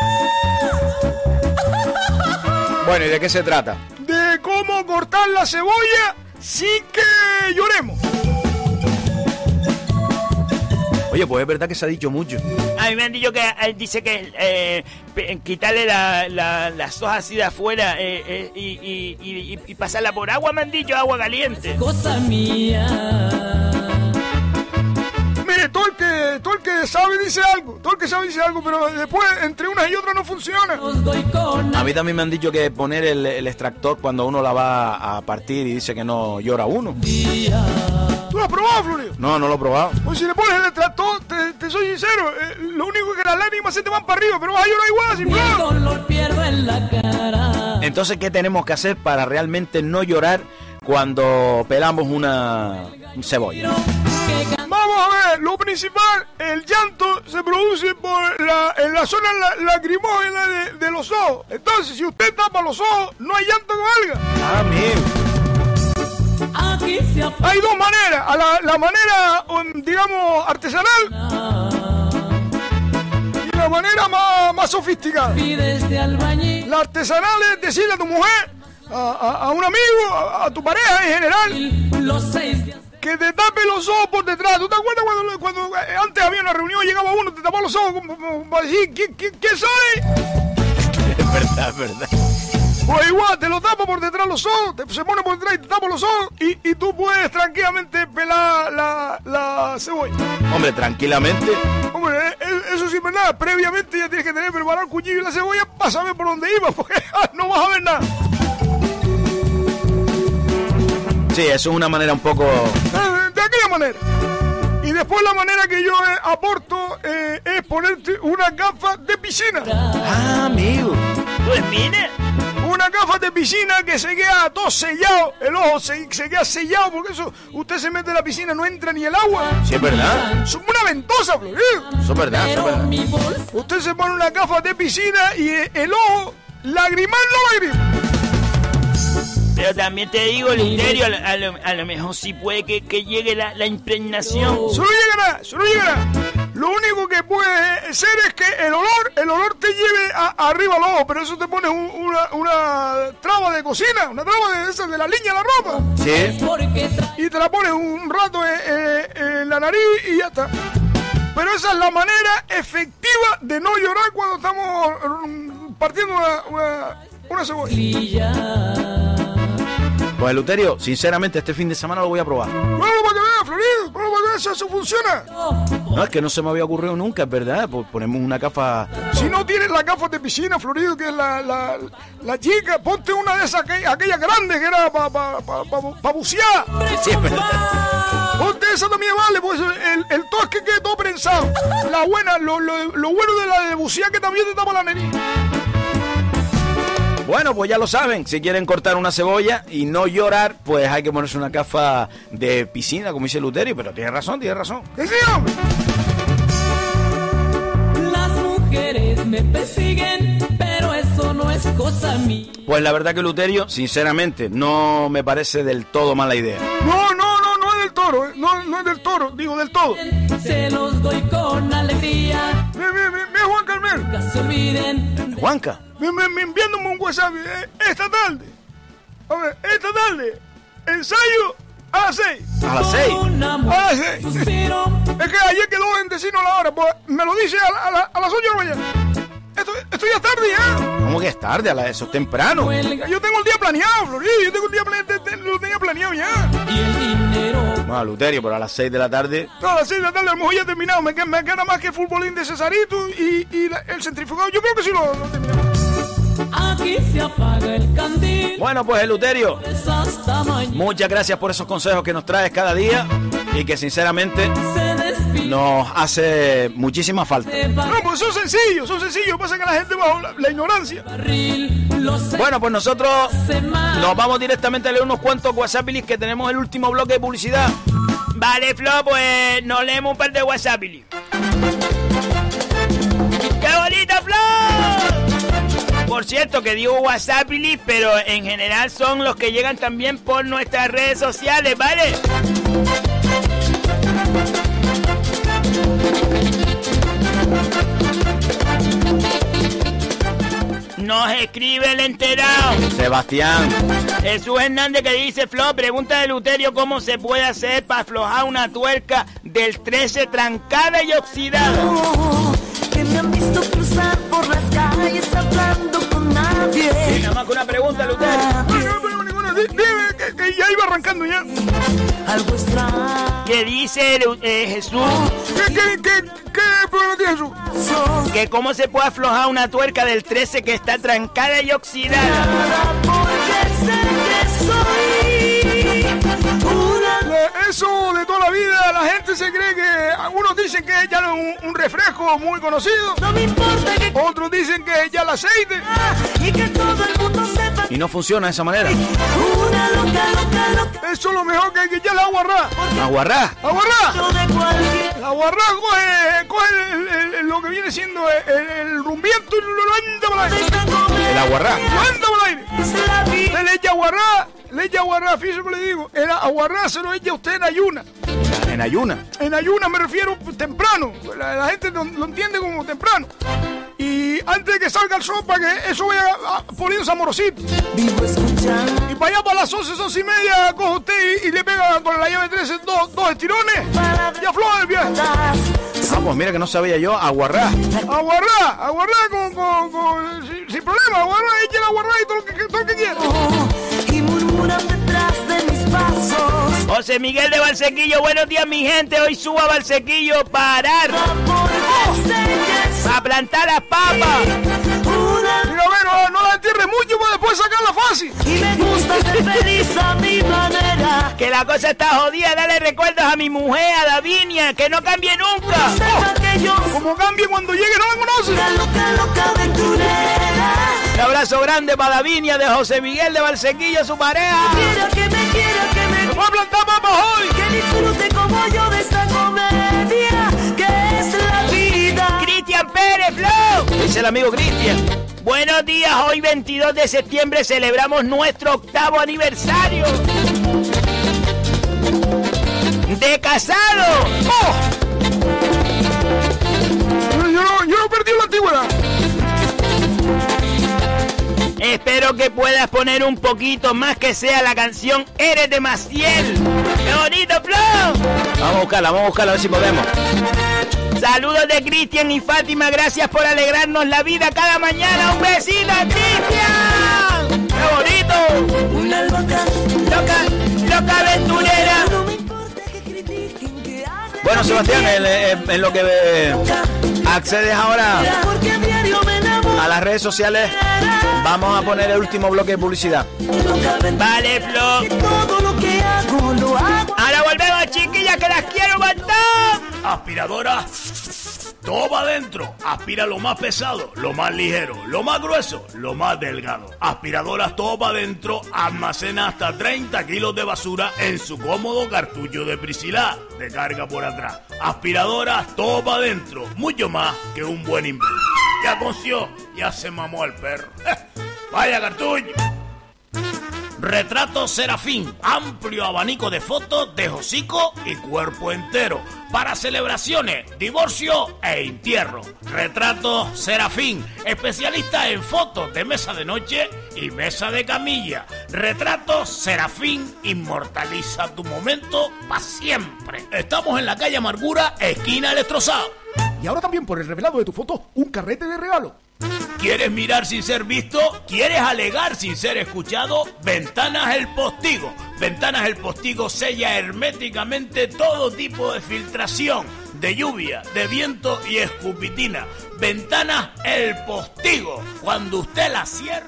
B: Bueno, ¿y de qué se trata?
G: de cómo cortar la cebolla sin que lloremos.
B: Oye, pues es verdad que se ha dicho mucho.
C: A mí me han dicho que él dice que eh, quitarle la- la- las hojas así de afuera eh, eh, y, y- y- y- y pasarla por agua, me han dicho, agua caliente.
K: Cosa mía.
G: Mire, todo el, que, todo el que sabe dice algo, todo el que sabe dice algo, pero después entre unas y otras no funciona.
B: A mí también me han dicho que poner el, el extractor cuando uno la va a partir y dice que no llora uno.
G: ¿Tú lo has probado, Florido?
B: No, no lo he probado.
G: Pues si le pones el extractor, te, te soy sincero, eh, lo único que las lágrimas se te van para arriba, pero vas a llorar igual, sin problema.
K: dolor pierdo en la cara.
B: Entonces, ¿qué tenemos que hacer para realmente no llorar cuando pelamos una cebolla?
G: Vamos a ver, lo principal, el llanto se produce por la, en la zona la- lacrimógena de, de los ojos. Entonces, si usted tapa los ojos, no hay llanto que valga.
K: Se
G: Hay dos maneras. A la, la manera, um, digamos, artesanal y la manera más, más sofisticada. La artesanal es decirle a tu mujer, a, a- a un amigo, a, a tu pareja en general,
K: Los seis días.
G: Que te tape los ojos por detrás. ¿Tú te acuerdas cuando, cuando eh, antes había una reunión, llegaba uno, te tapaba los ojos como, para decir, ¿quién, quién- quién soy?
B: Es verdad, es verdad.
G: Pues igual, te lo tapa por detrás los ojos, te- se pone por detrás y te tapa los ojos y, y tú puedes tranquilamente pelar la, la cebolla.
B: Hombre, tranquilamente.
G: Hombre, eh, eh, eso sí es verdad. Previamente ya tienes que tener preparado el cuchillo y la cebolla para saber por dónde iba, porque no vas a ver nada.
B: Sí, eso es una manera un poco...
G: De aquella manera. Y después la manera que yo eh, aporto eh, es ponerte una gafa de piscina.
B: Ah, amigo.
C: Pues mire,
G: Una gafa de piscina que se queda todo sellado. El ojo se, se queda sellado porque eso, usted se mete en la piscina, no entra ni el agua.
B: Sí, es verdad.
G: Es una ventosa, Florido.
B: Eso es verdad, eso es verdad.
G: Usted se pone una gafa de piscina y eh, el ojo lagrimal no lagrima.
C: Pero también te digo, Luterio, a a lo- a lo mejor sí puede que, que llegue la, la impregnación.
G: Solo llegará, solo llegará. Lo único que puede ser es que el olor, el olor te lleve a- arriba al ojo, pero eso te pone un- una, una traba de cocina, una traba de esas de la línea de la ropa.
B: Sí.
G: Y te la pones un rato en, en- en la nariz y ya está. Pero esa es la manera efectiva de no llorar cuando estamos mm, partiendo una, una, una cebolla.
B: Pues, Luterio, sinceramente, este fin de semana lo voy a probar.
G: Pruébalo para que veas, Florido, pruébalo para que veas, eso funciona.
B: No, es que no se me había ocurrido nunca, es verdad. Pues ponemos una gafa...
G: Si no tienes la gafas de piscina, Florido, que es la, la, la chica, ponte una de esas, aquellas aquella grandes que era para pa, pa, pa- pa bucear.
B: Sí, es verdad.
G: Ponte esa también vale, pues el, el tosque quede todo prensado. La buena, lo, lo, lo bueno de la de bucear que también te tapa la nariz.
B: Bueno, pues ya lo saben. Si quieren cortar una cebolla y no llorar, pues hay que ponerse una gafa de piscina, como dice Luterio. Pero tiene razón, tiene razón.
G: ¿Qué sí, hombre?
K: las mujeres me persiguen, pero eso no es cosa mía.
B: Pues la verdad que Luterio, sinceramente, no me parece del todo mala idea.
G: No, no, no, no es del toro, eh. no, no es del toro, digo del todo.
K: Se los doy con alegría.
G: Mira, mira, mira, Juan
K: Nunca se olviden.
B: Juanca.
G: me, me, me enviándome un WhatsApp eh, esta tarde. A ver, esta tarde, ensayo a las seis.
B: A las seis.
K: Un amor,
G: A las seis.
K: suspiro.
G: Es que ayer quedó en decirnos la hora, pues me lo dice a, la- a la- a las 8 de la mañana. Esto, esto ya es tarde ya.
B: ¿Cómo que es tarde? A la- eso es temprano.
G: Yo tengo el día planeado, Florido. Yo tengo el día planeado, lo tenía planeado ya.
K: y el dinero.
B: Bueno, Luterio, pero a las 6 de la tarde.
G: Todas las 6 de la tarde a lo mejor ya he terminado. Me, queda- me queda más que el futbolín de Cesarito y, y la- el centrifugado. Yo creo que sí lo, lo he terminado.
K: Aquí se apaga el candil.
B: Bueno, pues Luterio,
K: Es hasta mañana.
B: muchas gracias por esos consejos que nos traes cada día y que sinceramente
K: Se
B: nos hace muchísima falta.
G: No, pues son sencillos, son sencillos. Pasa que la gente bajo la, la ignorancia.
B: Bueno, pues nosotros nos vamos directamente a leer unos cuantos WhatsApp que tenemos el último bloque de publicidad.
C: Vale, Flo, pues nos leemos un par de WhatsApp. ¡Qué bonito, Flo! Por cierto, que digo WhatsApp, pero en general son los que llegan también por nuestras redes sociales, ¿vale? Nos escribe el enterado.
B: Sebastián.
C: Jesús Hernández que dice, Flo, pregunta de Luterio cómo se puede hacer para aflojar una tuerca del 13 trancada y oxidada.
K: que me han visto cruzar por las calles hablando con nadie.
C: Y nada más que una pregunta, Luterio.
G: No, no ninguna. Dime ya iba arrancando ya.
C: ¿Qué dice eh, Jesús?
G: ¿Qué, qué, qué, qué tú?
C: Que cómo se puede aflojar una tuerca del 13 que está trancada y oxidada.
G: Eh, Eso de toda la vida, la gente se cree que algunos dicen que ya no es un, un refresco muy conocido,
K: No me importa que
G: otros dicen que ya el aceite.
K: y que todo el mundo sepa
B: Y no funciona de esa manera.
K: una loca, loca, loca.
G: Eso es lo mejor que hay que echar la aguarrá.
B: Aguarrá.
G: ¡Aguarrá! Aguarrá coge, coge el- el- el- lo que viene siendo el, el, el rumbiento y lo anda por el aire.
B: El aguarrá.
G: Lo anda por. Usted le echa aguarrá, le echa aguarrá, fíjese lo que le digo. El aguarrá se lo echa usted en ayuna.
B: En ayuna.
G: En ayuna me refiero temprano. La, la gente lo, lo entiende como temprano. Antes de que salga el sol, para que eso vaya.
K: Vivo escuchando
G: Y para allá, para las 11, 11 y media, coge usted y, y le pega con la llave 13 dos, dos estirones. Y afloja el viaje.
B: Vamos, mira que no sabía yo. Aguarrá.
G: Aguarrá, aguarrá con, con, con- sin, sin problema. Aguarrá, eche el aguarrá y todo lo que, todo lo que quiera.
K: y murmuran detrás de mis pasos.
C: José Miguel de Valsequillo, buenos días mi gente. Hoy subo a Valsequillo parar.
K: Porque
C: Para plantar las papas.
G: Mira, a ver, no, la entierres mucho para después sacarla fácil.
K: y me gusta ser feliz a mi manera.
C: Que la cosa está jodida. Dale recuerdos a mi mujer, a Davinia. Que no cambie nunca.
K: Sepa que yo soy
G: Como cambie cuando llegue, no la conoce.
K: una loca, loca aventurera.
C: Un abrazo grande para Davinia de José Miguel de Valsequillo, su pareja.
K: Quiero que me quiera, que me
G: ¡Me voy a plantar papas hoy!
K: que disfrute como yo de
C: Flow.
B: Dice el amigo Cristian.
C: Buenos días, hoy 22 de septiembre celebramos nuestro octavo aniversario. De casado.
G: ¡Oh! Yo no, yo no perdí la antigüedad.
C: Espero que puedas poner un poquito más que sea la canción Eres de Maciel. ¡Qué bonito, Flow!
B: Vamos a buscarla, vamos a buscarla a ver si podemos.
C: Saludos de Cristian y Fátima, gracias por alegrarnos la vida cada mañana. ¡Un besito, Cristian! ¡Qué bonito!
K: Una loca,
C: ¡Loca, loca aventurera!
B: Bueno, Sebastián, en, lo que accedes ahora
K: a
B: las redes sociales, vamos a poner el último bloque de publicidad.
C: Vale, Flo. Ahora volvemos, chiquillas, que las quiero matar.
D: Aspiradora. Todo va adentro. Aspira lo más pesado, lo más ligero, lo más grueso, lo más delgado. Aspiradoras todo va adentro. Almacena hasta 30 kilos de basura en su cómodo cartucho de Priscila. De carga por atrás. Aspiradoras todo va adentro. Mucho más que un buen invento. Ya coció, ya se mamó el perro. Vaya cartucho. Retrato Serafín, amplio abanico de fotos de hocico y cuerpo entero. Para celebraciones, divorcio e entierro. Retrato Serafín, especialista en fotos de mesa de noche y mesa de camilla. Retrato Serafín, inmortaliza tu momento para siempre. Estamos en la calle Amargura, esquina Electrosado.
E: Y ahora también por el revelado de tu foto, un carrete de regalo.
D: ¿Quieres mirar sin ser visto? ¿Quieres alegar sin ser escuchado? Ventanas El Postigo. Ventanas El Postigo sella herméticamente todo tipo de filtración, de lluvia, de viento y escupitina. Ventanas El Postigo. Cuando usted la cierre,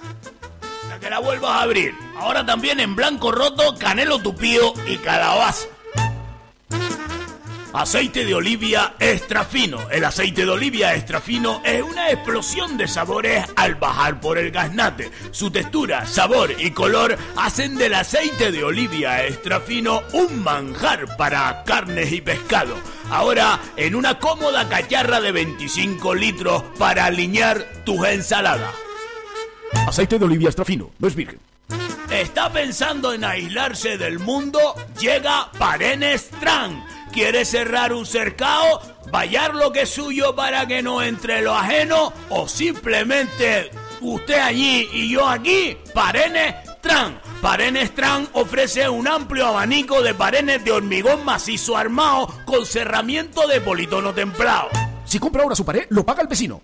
D: hasta que la vuelvas a abrir. Ahora también en blanco roto, canelo tupío y calabaza. Aceite de olivia extra fino. El aceite de olivia extra fino es una explosión de sabores al bajar por el gaznate. Su textura, sabor y color hacen del aceite de olivia extra fino un manjar para carnes y pescado. Ahora en una cómoda cacharra de 25 litros para alinear tus ensaladas.
E: Aceite de olivia extra fino, no es virgen.
D: ¿Está pensando en aislarse del mundo? Llega Parenes Tran. ¿Quiere cerrar un cercado? ¿Vallar lo que es suyo para que no entre lo ajeno? ¿O simplemente usted allí y yo aquí? Parenes Tran. Parenes Tran ofrece un amplio abanico de parenes de hormigón macizo armado con cerramiento de politono templado.
E: Si compra ahora su pared, lo paga el vecino.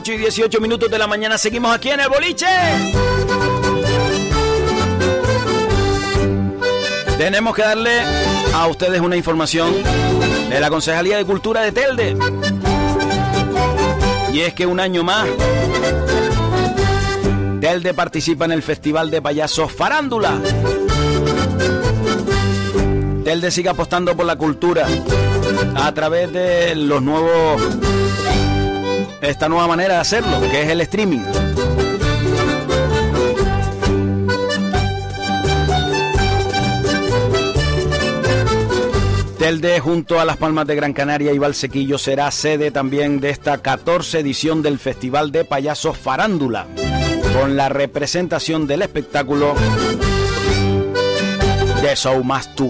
B: 8 y 18 minutos de la mañana seguimos aquí en el boliche. Tenemos que darle a ustedes una información de la Concejalía de Cultura de Telde. Y es que un año más, Telde participa en el Festival de Payasos Farándula. Telde sigue apostando por la cultura a través de los nuevos esta nueva manera de hacerlo, que es el streaming. Telde junto a Las Palmas de Gran Canaria y Valsequillo será sede también de esta 14 edición del Festival de Payasos Farándula, con la representación del espectáculo The Show Must.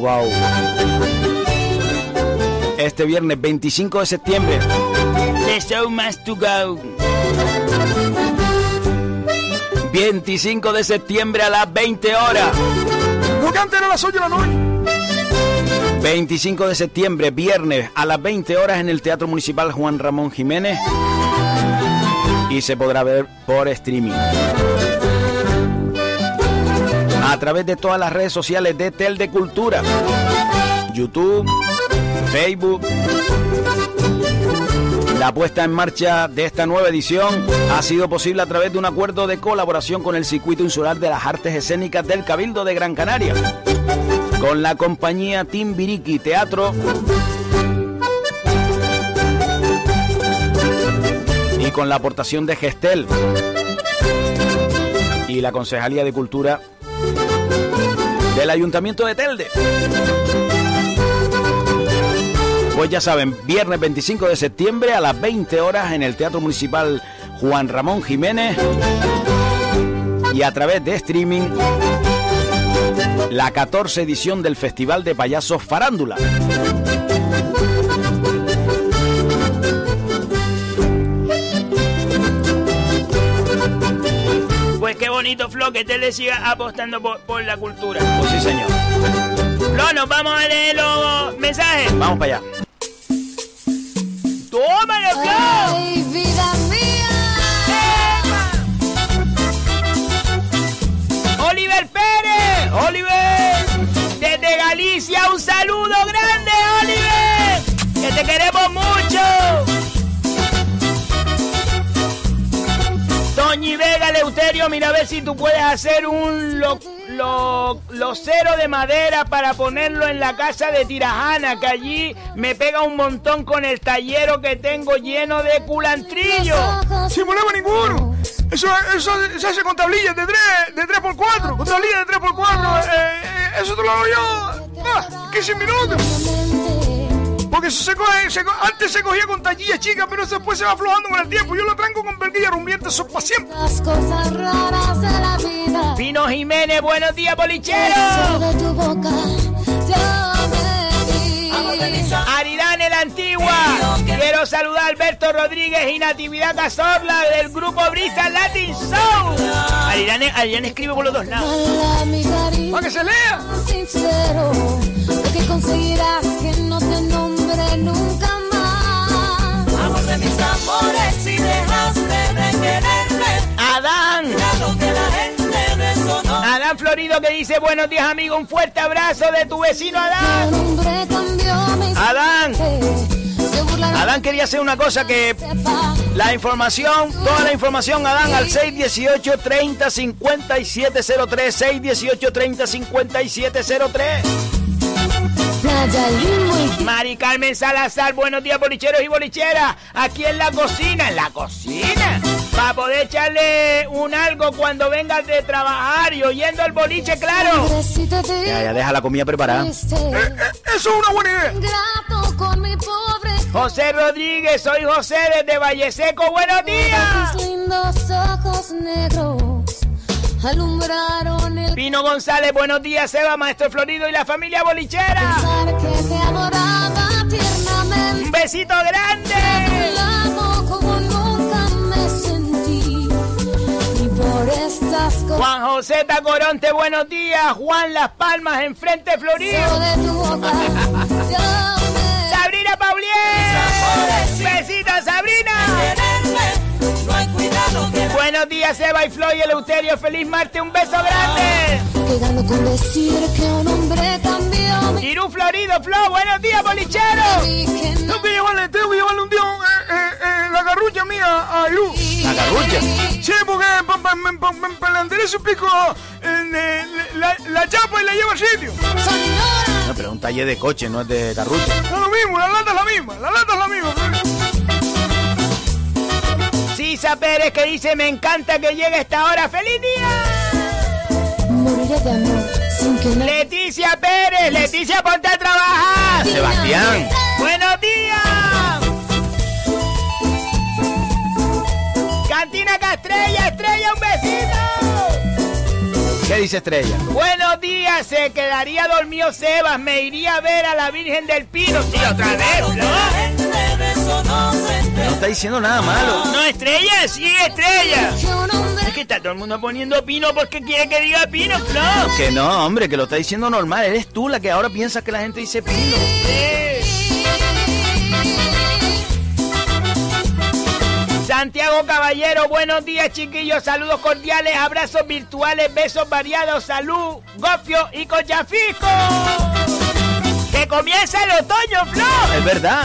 B: Este viernes 25 de septiembre
C: The show must to go.
B: 25 de septiembre a las 20 horas.
G: No canten a las 8 de la noche.
B: 25 de septiembre, viernes, a las 20 horas en el Teatro Municipal Juan Ramón Jiménez. Y se podrá ver por streaming. A través de todas las redes sociales de Tel de Cultura. YouTube, Facebook, la puesta en marcha de esta nueva edición ha sido posible a través de un acuerdo de colaboración con el Circuito Insular de las Artes Escénicas del Cabildo de Gran Canaria, con la compañía Timbiriqui Teatro y con la aportación de Gestel y la Concejalía de Cultura del Ayuntamiento de Telde. Pues ya saben, viernes 25 de septiembre a las 20 horas en el Teatro Municipal Juan Ramón Jiménez y a través de streaming la 14 edición del Festival de Payasos Farándula.
C: Pues qué bonito, Flo, que te le siga apostando por, por la cultura.
B: Pues sí, señor.
C: Flo, nos vamos a leer los mensajes.
B: Vamos para allá.
C: ¡Tómalo, Flo!
A: Ay, vida mía.
C: Oliver Pérez, Oliver, desde Galicia, un saludo grande, Oliver, que te queremos mucho. Toñi Vega Leuterio, mira a ver si tú puedes hacer un lo, lo- locero de madera para ponerlo en la casa de Tirajana, que allí me pega un montón con el tallero que tengo lleno de culantrillo.
G: Sin problema ninguno. Eso, eso se hace con tablillas de 3, de 3 por 4 Con tablillas de 3 por 4 eh, eh, Eso te lo hago yo. Ah, 15 minutos. Porque eso se coge, se antes se cogía con tallillas chicas, pero eso después se va aflojando con el tiempo. Yo lo tranco con verguilla rumbiente, eso es para siempre.
A: Las cosas raras de la vida.
C: Pino Jiménez, buenos días, bolichero.
A: De tu boca. Yo me vi.
C: Aridane la Antigua. Quiero saludar a Alberto Rodríguez y Natividad Cazorla del grupo Brisa Latin Soul. Aridane, Aridane escribe por los dos lados.
A: Mala mi cariño.
G: Para que se lea.
A: Sincero. Que conseguirás que no te nombre nunca más.
K: Amor de mis amores, si dejaste de quererme,
C: Adán.
K: lo que la gente de eso no
C: Adán Florido que dice buenos días amigo, un fuerte abrazo de tu vecino Adán. Adán. Adán quería hacer una cosa que la información, toda la información Adán al 618 30 5703 618 30 5703 Mari Carmen Salazar, buenos días bolicheros y bolicheras. Aquí en la cocina, en la cocina. Para poder echarle un algo cuando vengas de trabajar y oyendo el boliche, claro.
B: Ya, ya deja la comida preparada. Eh,
G: eh, eso es una buena idea.
C: José Rodríguez, soy José desde Valle Seco, buenos días. Pino González, buenos días, Seba, Maestro Florido y la familia bolichera. Un besito grande. Juan José Tacoronte, buenos días. Juan Las Palmas, enfrente Florido. Sabrina Paulier. Besito, Sabrina. Buenos días, Eva y Floy, Eleuterio. Feliz martes, un beso grande. Irú Florido, Flo, buenos días, bolichero.
G: Tengo que llevarle, tengo que llevarle un día eh, eh, eh, la garrucha mía a Irú.
B: ¿La garrucha?
G: Sí, porque para pa, pa, su pico eh, la, la, chapa y la lleva al sitio.
B: No, pero es un taller de coche, no es de garrucha.
G: No es lo mismo, la lata es la misma, la lata es la misma.
C: Sisa Pérez que dice, me encanta que llegue esta hora. ¡Feliz día!
A: Moriré de amor sin que
C: Leticia Pérez, Leticia, ponte a trabajar.
B: Sebastián.
C: Buenos días. Cantina Castrella, Estrella, un besito.
B: ¿Qué dice Estrella?
C: Buenos días, se quedaría dormido Sebas, me iría a ver a la Virgen del Pino. Sí, otra vez, ¿no?
B: No está diciendo nada malo.
C: No, Estrella, sí, Estrella. Es que está todo el mundo poniendo Pino porque quiere que diga Pino, Flo.
B: Que no, hombre, que lo está diciendo normal. Eres tú la que ahora piensa que la gente dice Pino.
C: Santiago Caballero, buenos días chiquillos, saludos cordiales, abrazos virtuales, besos variados, salud, gofio y cochafico. ¡Que comienza el otoño, Flo!
B: Es verdad.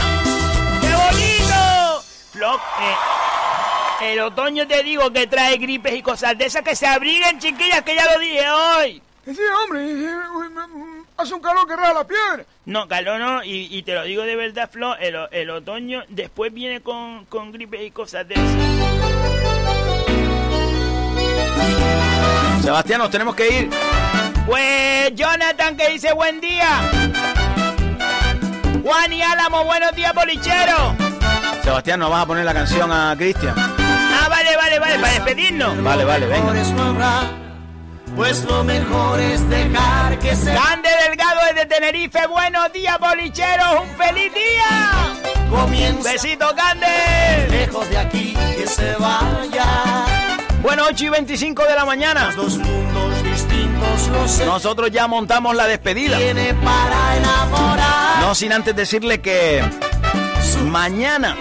C: ¡Qué bonito! Flo, eh, el otoño te digo que trae gripes y cosas de esas que se abriguen, chiquillas, que ya lo dije hoy.
G: Sí, hombre, hace un calor que rara la piedra.
C: No, calor no, y, y, te lo digo de verdad, Flo, el, el otoño después viene con, con gripes y cosas de esas.
B: Sebastián, nos tenemos que ir.
C: Pues Jonathan que dice buen día. Juan y Álamo, buenos días, bolichero.
B: Sebastián, ¿nos vas a poner la canción a Cristian?
C: Ah, vale, vale, vale, para despedirnos.
B: Vale, vale, venga.
H: Pues lo mejor es dejar que se...
C: Grande Delgado desde Tenerife, buenos días, bolicheros, un feliz día.
H: Comienza
C: Besito, Grande.
H: lejos de aquí que se vaya.
B: Bueno, 8 y 25 de la mañana.
H: Dos mundos distintos lo sé.
B: Nosotros ya montamos la despedida.
H: Tiene para enamorar.
B: No sin antes decirle que mañana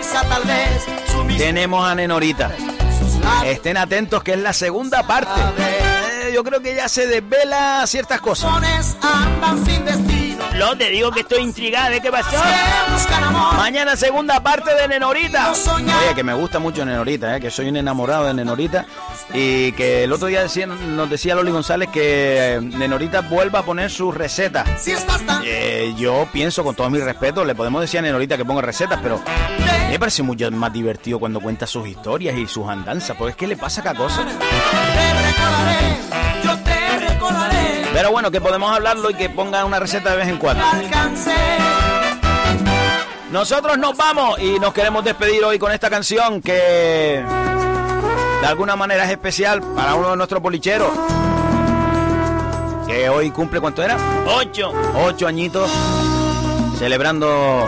B: tenemos a Nenorita. Estén atentos que es la segunda parte. Eh, yo creo que ya se desvela ciertas cosas.
C: Lo te digo que estoy intrigada de qué pasó.
B: Mañana segunda parte de Nenorita.
H: No.
B: Oye, que me gusta mucho Nenorita, eh, que soy un enamorado de Nenorita. Y que el otro día decía- nos decía Loli González que eh, Nenorita vuelva a poner sus recetas.
H: Si estás tan
B: Eh, yo pienso, con todo mi respeto, le podemos decir a Nenorita que ponga recetas, pero me parece mucho más divertido cuando cuenta sus historias y sus andanzas, porque es que le pasa cada cosa. Pero bueno, que podemos hablarlo y que ponga una receta de vez en cuando. Nosotros nos vamos y nos queremos despedir hoy con esta canción que de alguna manera es especial para uno de nuestros policheros. Que hoy cumple, ¿cuánto era?
C: Ocho.
B: Ocho añitos celebrando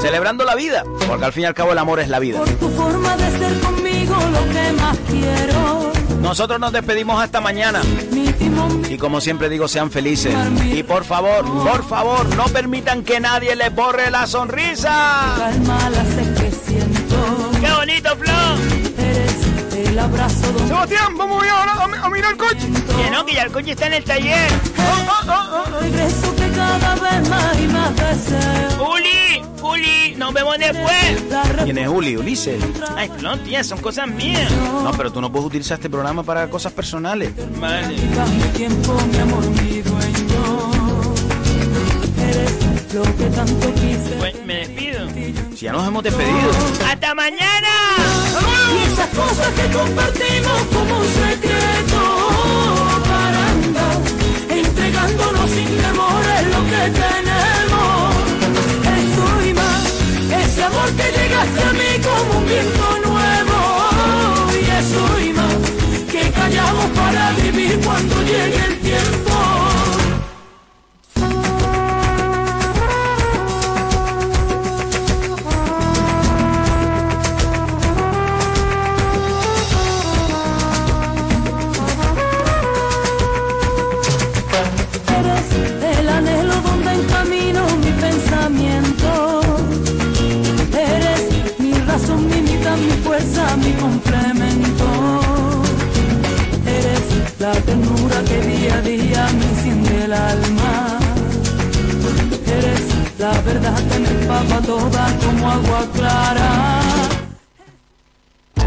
B: celebrando la vida, porque al fin y al cabo el amor es la vida.
K: Por tu forma de ser conmigo lo que más quiero.
B: Nosotros nos despedimos hasta mañana y como siempre digo, sean felices. Y por favor, por favor, no permitan que nadie les borre la sonrisa.
C: ¡Qué bonito, Flo!
K: El abrazo donde
G: Sebastián, vamos a a, a mirar el coche.
C: Que no, que ya el coche está en el taller.
K: regreso que cada vez más y más.
C: Juli, Juli, nos vemos después.
B: ¿Quién es Juli? Ulises.
C: Ay, no, tía, son cosas mías.
B: No, pero tú no puedes utilizar este programa para cosas personales.
C: Vale.
K: Mi tiempo, mi amor, mi dueño. Eres lo que tanto quise.
C: Pues me despido.
B: Si ya nos hemos despedido.
C: ¡Hasta mañana!
K: Esas cosas que compartimos como un secreto parando, entregándonos sin temores lo que tenemos. Eso y más, ese amor que llegaste a mí como un viento nuevo. Y eso y más, que callamos para vivir cuando llegue el tiempo. La ternura que día a día me enciende el alma. Eres la verdad que me empapa toda como agua clara.